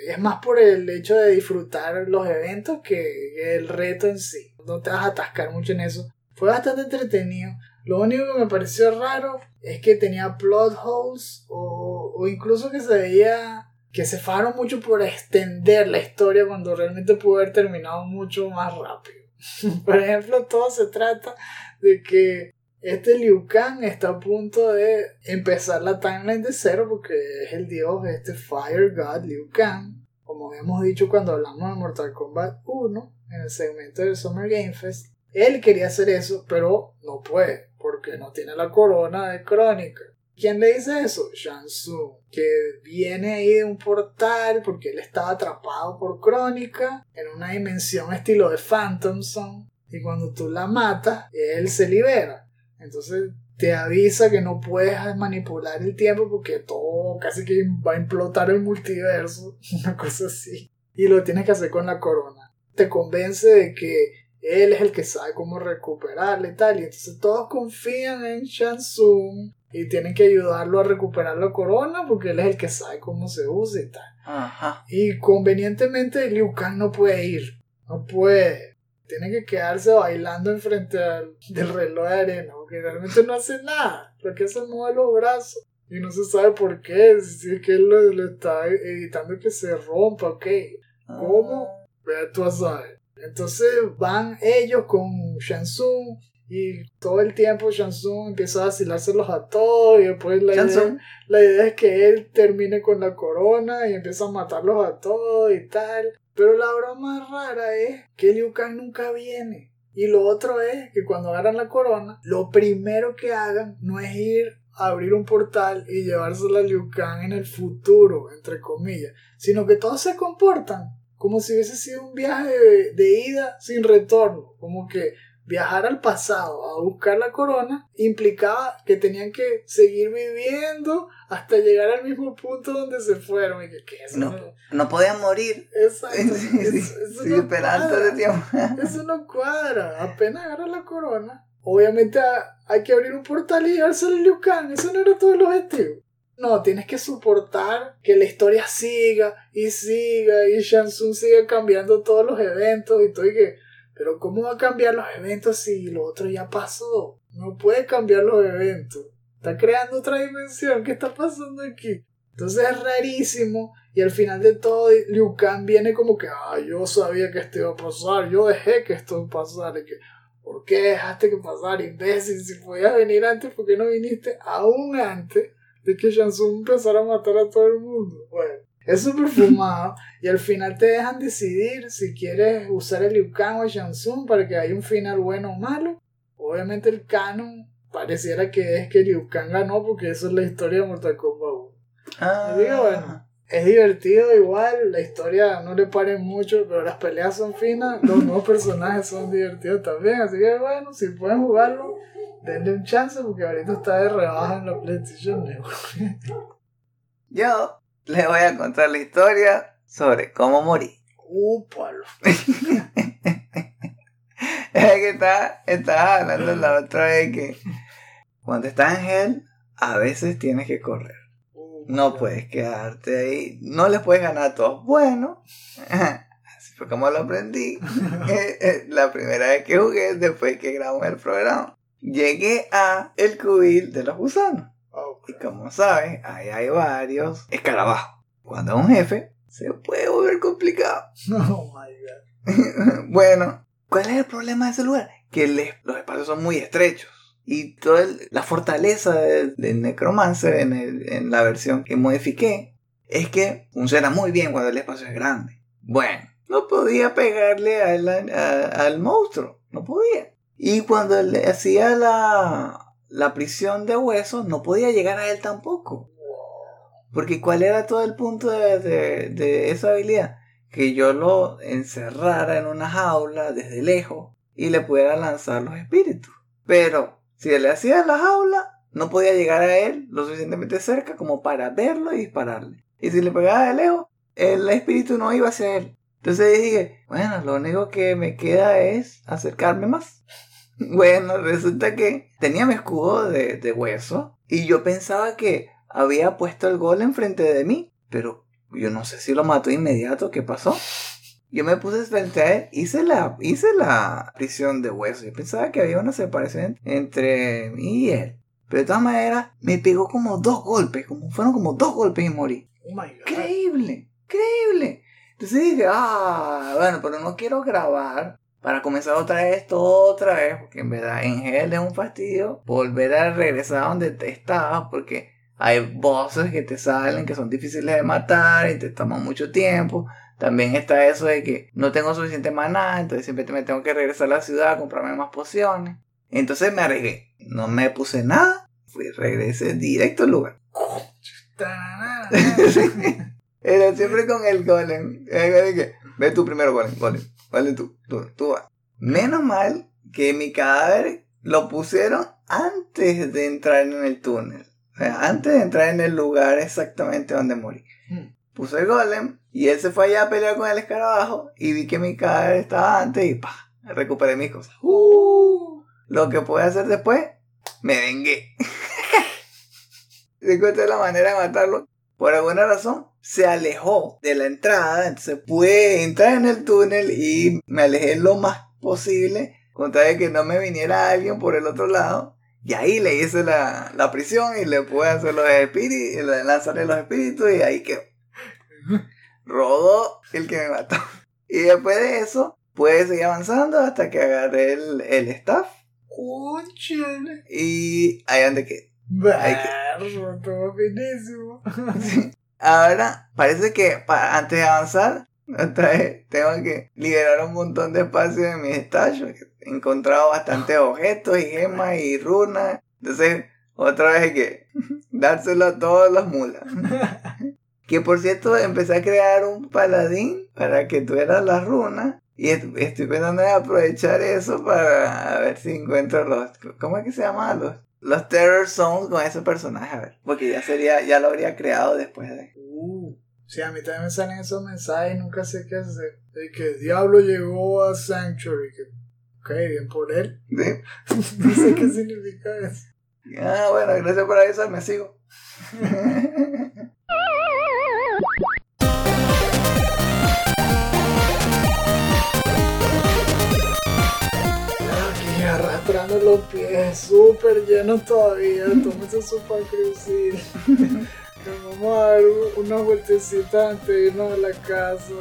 es más por el hecho de disfrutar los eventos que el reto en sí. No te vas a atascar mucho en eso. Fue bastante entretenido. Lo único que me pareció raro es que tenía plot holes o, o incluso que se veía que se fueron mucho por extender la historia cuando realmente pudo haber terminado mucho más rápido. por ejemplo, todo se trata de que este Liu Kang está a punto de empezar la timeline de cero porque es el dios, este Fire God Liu Kang. Como habíamos dicho cuando hablamos de Mortal Kombat 1 en el segmento del Summer Game Fest, él quería hacer eso, pero no puede porque no tiene la corona de Crónica. ¿Quién le dice eso? Shang Tsung, que viene ahí de un portal porque él estaba atrapado por Crónica en una dimensión estilo de Phantom Zone y cuando tú la matas, él se libera. Entonces te avisa que no puedes manipular el tiempo porque todo casi que va a implotar el multiverso, una cosa así. Y lo tienes que hacer con la corona. Te convence de que él es el que sabe cómo recuperarla y tal. Y entonces todos confían en Shang Tsung y tienen que ayudarlo a recuperar la corona porque él es el que sabe cómo se usa y tal. Ajá. Y convenientemente Liu Kang no puede ir. No puede tiene que quedarse bailando enfrente al, del reloj de arena, porque realmente no hace nada, lo que hace es mover los brazos. Y no se sabe por qué, si es que él lo, lo está evitando que se rompa, ok. ¿Cómo? Vea tú a saber. Entonces van ellos con Shansung y todo el tiempo Shansung empieza a vacilárselos a todos y después la idea, la idea es que él termine con la corona y empieza a matarlos a todos y tal. Pero la broma rara es que Liu Kang nunca viene. Y lo otro es que cuando agarran la corona, lo primero que hagan no es ir a abrir un portal y llevársela a Liu Kang en el futuro, entre comillas, sino que todos se comportan como si hubiese sido un viaje de, de ida sin retorno, como que viajar al pasado a buscar la corona implicaba que tenían que seguir viviendo hasta llegar al mismo punto donde se fueron. Y que, ¿qué es eso? No, no podían morir. Exacto. Sí, Eso, eso sí, no cuadra. de tiempo. Eso no cuadra. Apenas agarra la corona. Obviamente ha- hay que abrir un portal y llevárselo a Liu Kang. Eso no era todo el objetivo. No, tienes que soportar que la historia siga y siga y Shang Tsung siga cambiando todos los eventos y todo y que... Pero ¿cómo va a cambiar los eventos si lo otro ya pasó? No puede cambiar los eventos. Está creando otra dimensión. ¿Qué está pasando aquí? Entonces es rarísimo. Y al final de todo, Liu Kang viene como que, ah, yo sabía que esto iba a pasar. Yo dejé que esto pasara. Y que, ¿por qué dejaste que pasara, imbécil? Si podías venir antes, ¿por qué no viniste aún antes de que Shang Tsung empezara a matar a todo el mundo? Bueno, es súper fumado. y al final te dejan decidir si quieres usar el Liu Kang o el Shang Tsung para que haya un final bueno o malo. Obviamente el canon pareciera que es que Liu Kang ganó porque eso es la historia de Mortal Kombat 1. Ah, Digo, bueno, es divertido igual, la historia no le pare mucho, pero las peleas son finas, los nuevos personajes son divertidos también, así que bueno, si pueden jugarlo, denle un chance porque ahorita está de rebaja en la PlayStation Network. Yo les voy a contar la historia sobre cómo morí. Úpalo. Es que estaba, estaba hablando la otra vez que cuando estás en Hell, a veces tienes que correr. No puedes quedarte ahí. No les puedes ganar a todos. Bueno, así fue como lo aprendí. Eh, eh, la primera vez que jugué, después que grabamos el programa. llegué a el cubil de los gusanos. Oh, Y como sabes, ahí hay varios escarabajos. Cuando es un jefe, se puede volver complicado. oh my god. bueno, ¿cuál es el problema de ese lugar? Que el los espacios son muy estrechos. Y toda el- la fortaleza del, del Necromancer en, el- en la versión que modifiqué es que funciona muy bien cuando el espacio es grande. Bueno, no podía pegarle al, a- al monstruo, no podía. Y cuando le hacía la, la prisión de huesos, no podía llegar a él tampoco. Porque ¿cuál era todo el punto de, de- esa habilidad? Que yo lo encerrara en una jaula desde lejos y le pudiera lanzar los espíritus. Pero si le hacía la jaula, no podía llegar a él lo suficientemente cerca como para verlo y dispararle. Y si le pegaba de lejos, el espíritu no iba hacia él. Entonces dije, bueno, lo único que me queda es acercarme más. Bueno, resulta que tenía mi escudo de, de hueso y yo pensaba que había puesto el gol enfrente de mí, pero yo no sé si lo mató inmediato, ¿qué pasó? Yo me puse frente a él, hice la, hice la prisión de hueso. Yo pensaba que había una separación entre mí y él. Pero de todas maneras, me pegó como dos golpes, como fueron como dos golpes y morí. Oh my god. Increíble, increíble. Entonces dije, ah, bueno, pero no quiero grabar para comenzar otra vez esto otra vez, porque en verdad en Hell es un fastidio volver a regresar a donde te estabas, porque hay bosses que te salen que son difíciles de matar y te toman mucho tiempo. También está eso de que no tengo suficiente maná, entonces siempre me tengo que regresar a la ciudad a comprarme más pociones. Entonces me arriesgué, no me puse nada, fui, regresé directo al lugar. Pero siempre con el golem. Ve tú primero, golem, golem. Golem tú, tú, tú vas. Menos mal que mi cadáver lo pusieron antes de entrar en el túnel. O sea, antes de entrar en el lugar exactamente donde morí. Hmm. Puse el golem y él se fue allá a pelear con el escarabajo y vi que mi cadáver estaba antes y pa, recuperé mis cosas. Uh, lo que pude hacer después, me vengué. Encontré la manera de matarlo. Por alguna razón, se alejó de la entrada, entonces pude entrar en el túnel y me alejé lo más posible, con tal de que no me viniera alguien por el otro lado. Y ahí le hice la, la prisión y le pude hacer los espíritus, lanzarle los espíritus y ahí quedó. Rodó el que me mató. Y después de eso, pude seguir avanzando hasta que agarré el, el staff y ahí donde quedé. Estuvo finísimo. Ahora, parece que para, antes de avanzar, otra vez tengo que liberar un montón de espacio en mi estadio. He encontrado bastantes objetos y gemas y runas. Entonces, otra vez hay que dárselo a todas las mulas. Que por cierto, empecé a crear un paladín para que tuvieras las runas. Y est- estoy pensando en aprovechar eso para ver si encuentro los. ¿Cómo es que se llama? Los, los Terror Zones con ese personaje. A ver. Porque ya sería, ya lo habría creado después de. Uh, sí, a mí también me salen esos mensajes y nunca sé qué hacer. De que el diablo llegó a Sanctuary. Que, ok, bien por él. ¿Sí? no sé qué significa eso. Ah, bueno, gracias por avisarme, sigo. los pies, súper llenos todavía. Tómese su crucil. Vamos a dar una vueltecita antes de irnos a la casa.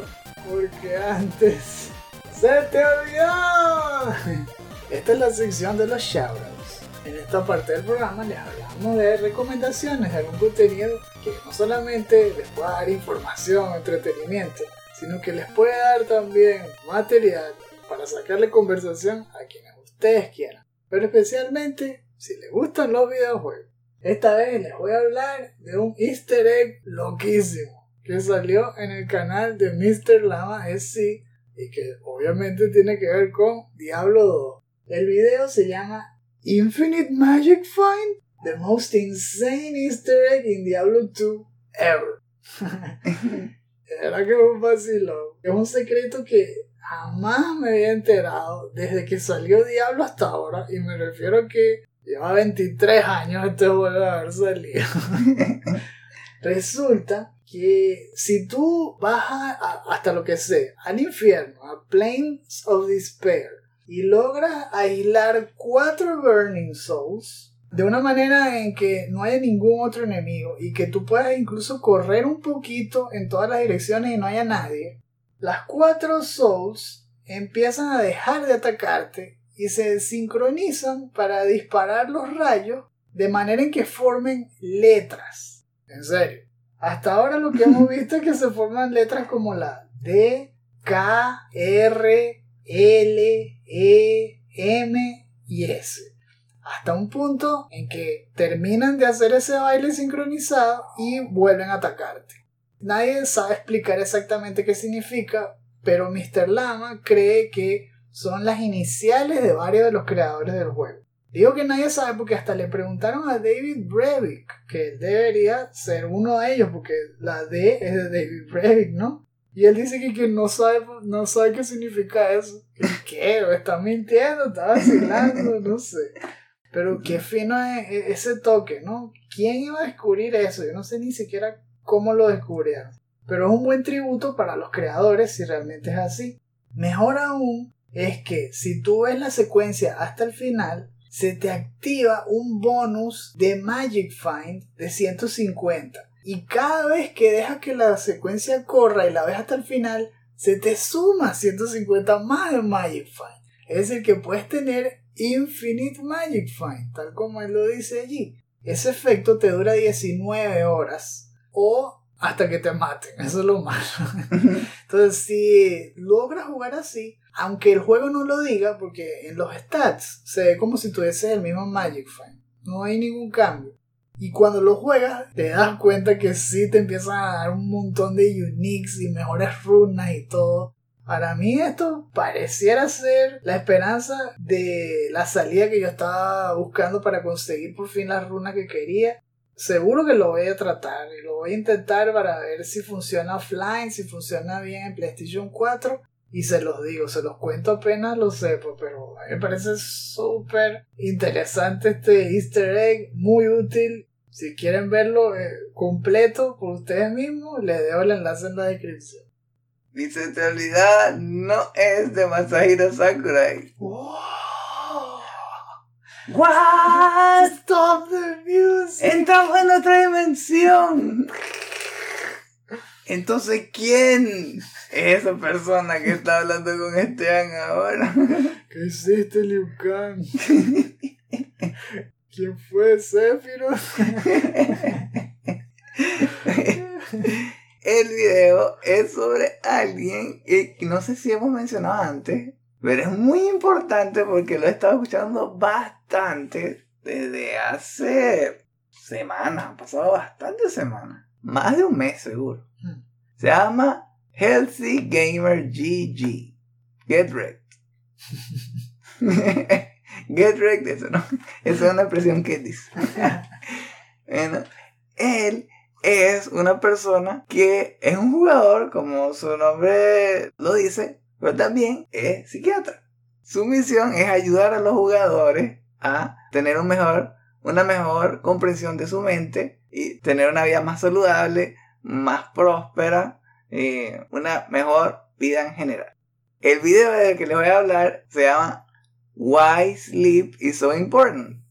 Porque antes. ¡Se te olvidó! Esta es la sección de los shoutouts. En esta parte del programa les hablamos de recomendaciones de algún contenido que no solamente les pueda dar información, entretenimiento, sino que les puede dar también material para sacarle conversación a quienes ustedes quieran. Pero especialmente si les gustan los videojuegos. Esta vez les voy a hablar de un easter egg loquísimo que salió en el canal de Mr. Lama SC y que obviamente tiene que ver con Diablo 2. El video se llama Infinite Magic Find, the most insane easter egg in Diablo 2 ever. Era que es un vacilón. Es un secreto que jamás me había enterado desde que salió Diablo hasta ahora. Y me refiero a que lleva 23 años este juego de haber salido. Resulta que si tú vas a- a- hasta lo que sé, al infierno, a Plains of Despair, y logras aislar cuatro Burning Souls de una manera en que no haya ningún otro enemigo y que tú puedas incluso correr un poquito en todas las direcciones y no haya nadie, las cuatro Souls empiezan a dejar de atacarte y se sincronizan para disparar los rayos de manera en que formen letras. En serio. Hasta ahora lo que hemos visto es que se forman letras como la D, K, R, L, E, M y S. Hasta un punto en que terminan de hacer ese baile sincronizado y vuelven a atacarte. Nadie sabe explicar exactamente qué significa, pero Mr. Lama cree que son las iniciales de varios de los creadores del juego. Digo que nadie sabe porque hasta le preguntaron a David Brevik, que debería ser uno de ellos, porque la D es de David Brevik, ¿no? Y él dice que, no, sabe, no sabe qué significa eso. ¿Qué? ¿Está mintiendo? ¿Está vacilando? No sé. Pero qué fino es e, ese toque, ¿no? ¿Quién iba a descubrir eso? Yo no sé ni siquiera cómo lo descubrieron. Pero es un buen tributo para los creadores si realmente es así. Mejor aún es que si tú ves la secuencia hasta el final, se te activa un bonus de Magic Find de 150. Y cada vez que dejas que la secuencia corra y la ves hasta el final, se te suma 150 más de Magic Find. Es decir, que puedes tener Infinite Magic Find, tal como él lo dice allí. Ese efecto te dura 19 horas o hasta que te maten, eso es lo malo. Entonces, si logras jugar así, aunque el juego no lo diga, porque en los stats se ve como si tuvieses el mismo Magic Find, no hay ningún cambio. Y cuando lo juegas, te das cuenta que sí te empiezan a dar un montón de uniques y mejores runas y todo. Para mí esto pareciera ser la esperanza de la salida que yo estaba buscando para conseguir por fin las runas que quería. Seguro que lo voy a tratar y lo voy a intentar para ver si funciona offline, si funciona bien en PlayStation 4. Y se los digo, se los cuento apenas lo sepa, pero me parece súper interesante este easter egg, muy útil. Si quieren verlo eh, completo por ustedes mismos, les dejo el enlace en la descripción. Mi centralidad no es de Masahiro Sakurai. What? Stop the music. Entramos en otra dimensión. Entonces, ¿quién es esa persona que está hablando con Esteban ahora? ¿Qué hiciste, Liu Kang? ¿Quién fue Sephiroth? El video es sobre alguien que no sé si hemos mencionado antes, pero es muy importante porque lo he estado escuchando bastante desde hace semanas, han pasado bastantes semanas, más de un mes seguro. Se llama Healthy Gamer GG. Get wrecked. Get wrecked, eso no. Esa es una expresión que dice. bueno, él es una persona que es un jugador, como su nombre lo dice, pero también es psiquiatra. Su misión es ayudar a los jugadores a tener un mejor, una mejor comprensión de su mente y tener una vida más saludable, más próspera y una mejor vida en general. El video del que les voy a hablar se llama Why Sleep is So Important.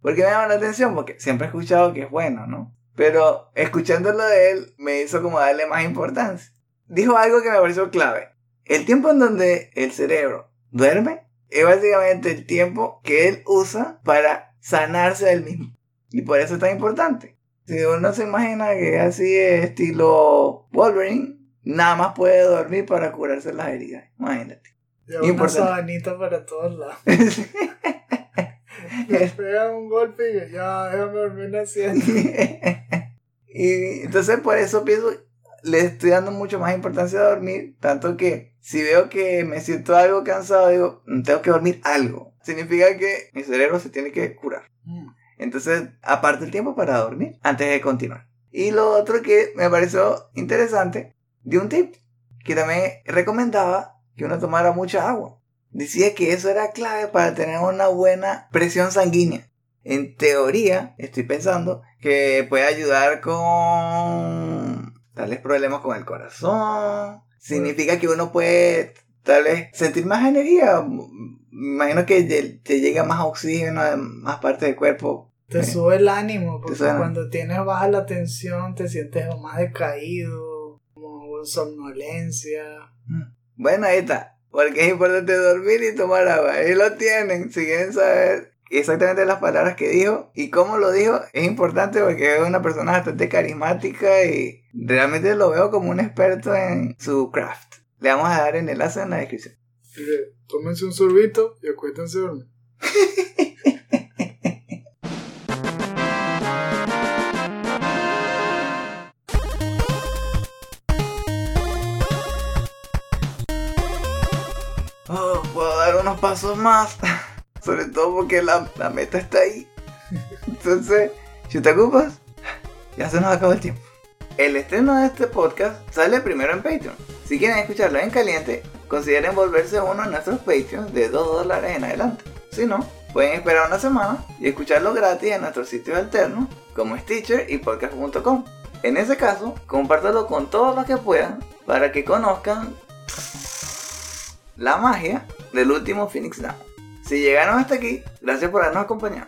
¿Por qué me llama la atención? Porque siempre he escuchado que es bueno, ¿no? Pero escuchándolo de él me hizo como darle más importancia. Dijo algo que me pareció clave. El tiempo en donde el cerebro duerme es básicamente el tiempo que él usa para sanarse del mismo. Y por eso es tan importante. Si uno se imagina que así es estilo Wolverine, nada más puede dormir para curarse las heridas. Imagínate. Lleva una sabanita para todos lados. Le pega un golpe y ya, déjame dormir haciendo. y entonces por eso pienso, le estoy dando mucho más importancia a dormir, tanto que si veo que me siento algo cansado, digo, "Mm, tengo que dormir algo. Significa que mi cerebro se tiene que curar. Mm. Entonces, aparte el tiempo para dormir antes de continuar. Y lo otro que me pareció interesante, de un tip que también recomendaba que uno tomara mucha agua. Decía que eso era clave para tener una buena presión sanguínea. En teoría, estoy pensando que puede ayudar con tales problemas con el corazón. Significa que uno puede tal vez sentir más energía. Me imagino que te llega más oxígeno a más partes del cuerpo. Te Eh, sube el ánimo, porque cuando tienes baja la tensión te sientes más decaído, como somnolencia. Bueno, ahí está. Porque es importante dormir y tomar agua. Ahí lo tienen. Si quieren saber exactamente las palabras que dijo y cómo lo dijo, es importante porque es una persona bastante carismática y realmente lo veo como un experto en su craft. Le vamos a dar el enlace en la descripción. Tómense un sorbito y acuéstense a dormir. Oh, puedo dar unos pasos más. Sobre todo porque la, la meta está ahí. Entonces, si te ocupas, ya se nos acabó el tiempo. El estreno de este podcast sale primero en Patreon. Si quieren escucharlo en caliente, consideren volverse uno de nuestros Patreons de 2 dólares en adelante. Si no, pueden esperar una semana y escucharlo gratis en nuestros sitios alternos como Stitcher y podcast.com. En ese caso, compártelo con todos los que puedan para que conozcan la magia del último Phoenix Down. Si llegaron hasta aquí, gracias por habernos acompañado.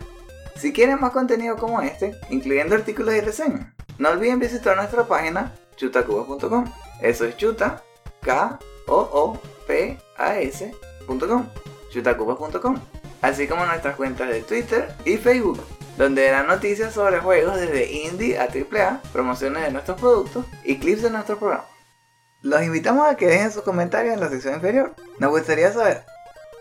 Si quieren más contenido como este, incluyendo artículos y reseñas, no olviden visitar nuestra página chutacubas.com. Eso es chuta, k o o p a s.com, chutacubas.com, así como nuestras cuentas de Twitter y Facebook, donde dan noticias sobre juegos desde indie a AAA, promociones de nuestros productos y clips de nuestro programa. Los invitamos a que dejen sus comentarios en la sección inferior. Nos gustaría saber,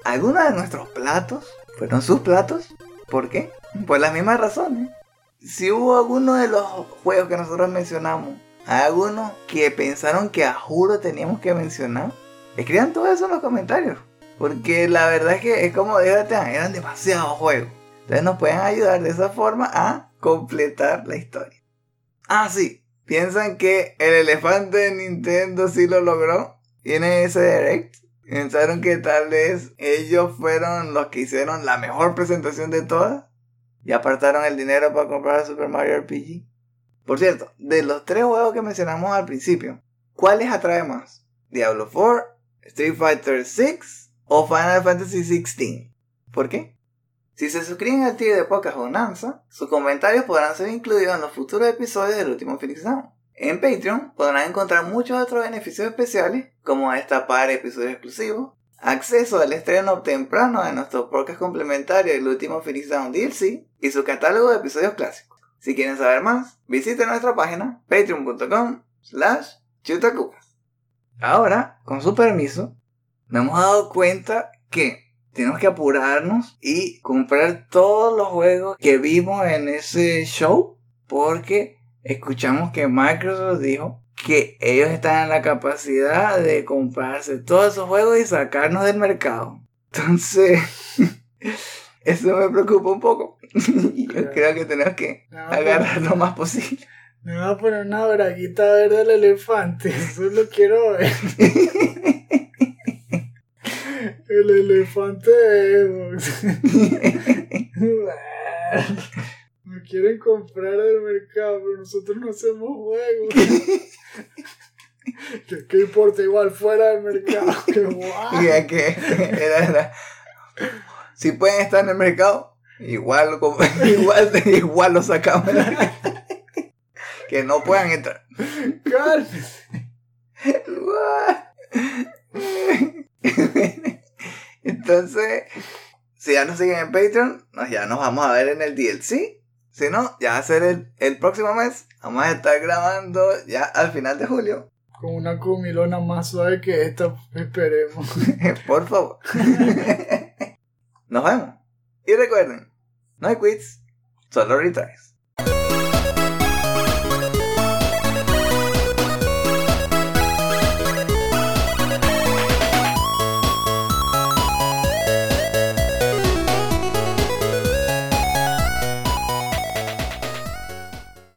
¿algunos de nuestros platos fueron sus platos? ¿Por qué? Por las mismas razones. Si hubo alguno de los juegos que nosotros mencionamos, hay algunos que pensaron que a juro teníamos que mencionar, escriban todo eso en los comentarios. Porque la verdad es que es como eran demasiados juegos. Entonces nos pueden ayudar de esa forma a completar la historia. Ah, sí. ¿Piensan que el elefante de Nintendo sí lo logró? ¿Tiene ese direct? ¿Pensaron que tal vez ellos fueron los que hicieron la mejor presentación de todas? ¿Y apartaron el dinero para comprar Super Mario RPG? Por cierto, de los tres juegos que mencionamos al principio, ¿cuál les atrae más? ¿Diablo 4, Street Fighter 6 o Final Fantasy 16? ¿Por qué? Si se suscriben al tío de Pocas Bonanza, sus comentarios podrán ser incluidos en los futuros episodios del último Phoenix Down. En Patreon podrán encontrar muchos otros beneficios especiales, como destapar episodios exclusivos, acceso al estreno temprano de nuestro podcast complementario El último Phoenix Down DLC y su catálogo de episodios clásicos. Si quieren saber más, visiten nuestra página patreon.com slash chutacupas. Ahora, con su permiso, nos hemos dado cuenta que tenemos que apurarnos y comprar todos los juegos que vimos en ese show porque escuchamos que Microsoft dijo que ellos están en la capacidad de comprarse todos esos juegos y sacarnos del mercado. Entonces, eso me preocupa un poco. Yo creo que tenemos que No, agarrar lo más posible. Me voy a poner una braguita verde al elefante. Eso lo quiero ver. El elefante de Xbox. Quieren comprar del mercado, pero nosotros no hacemos juegos. ¿Qué, qué importa? Igual fuera del mercado. ¡Qué guay! Mira que era, era- Si pueden estar en el mercado, igual, lo igual, igual lo sacamos. que no puedan entrar. Entonces, si ya nos siguen en Patreon, ya nos vamos a ver en el DLC. Si no, ya va a ser el, el próximo mes. Vamos a estar grabando ya al final de julio. Con una comilona más suave que esta, esperemos. Por favor. Nos vemos. Y recuerden, no hay quits, solo retries.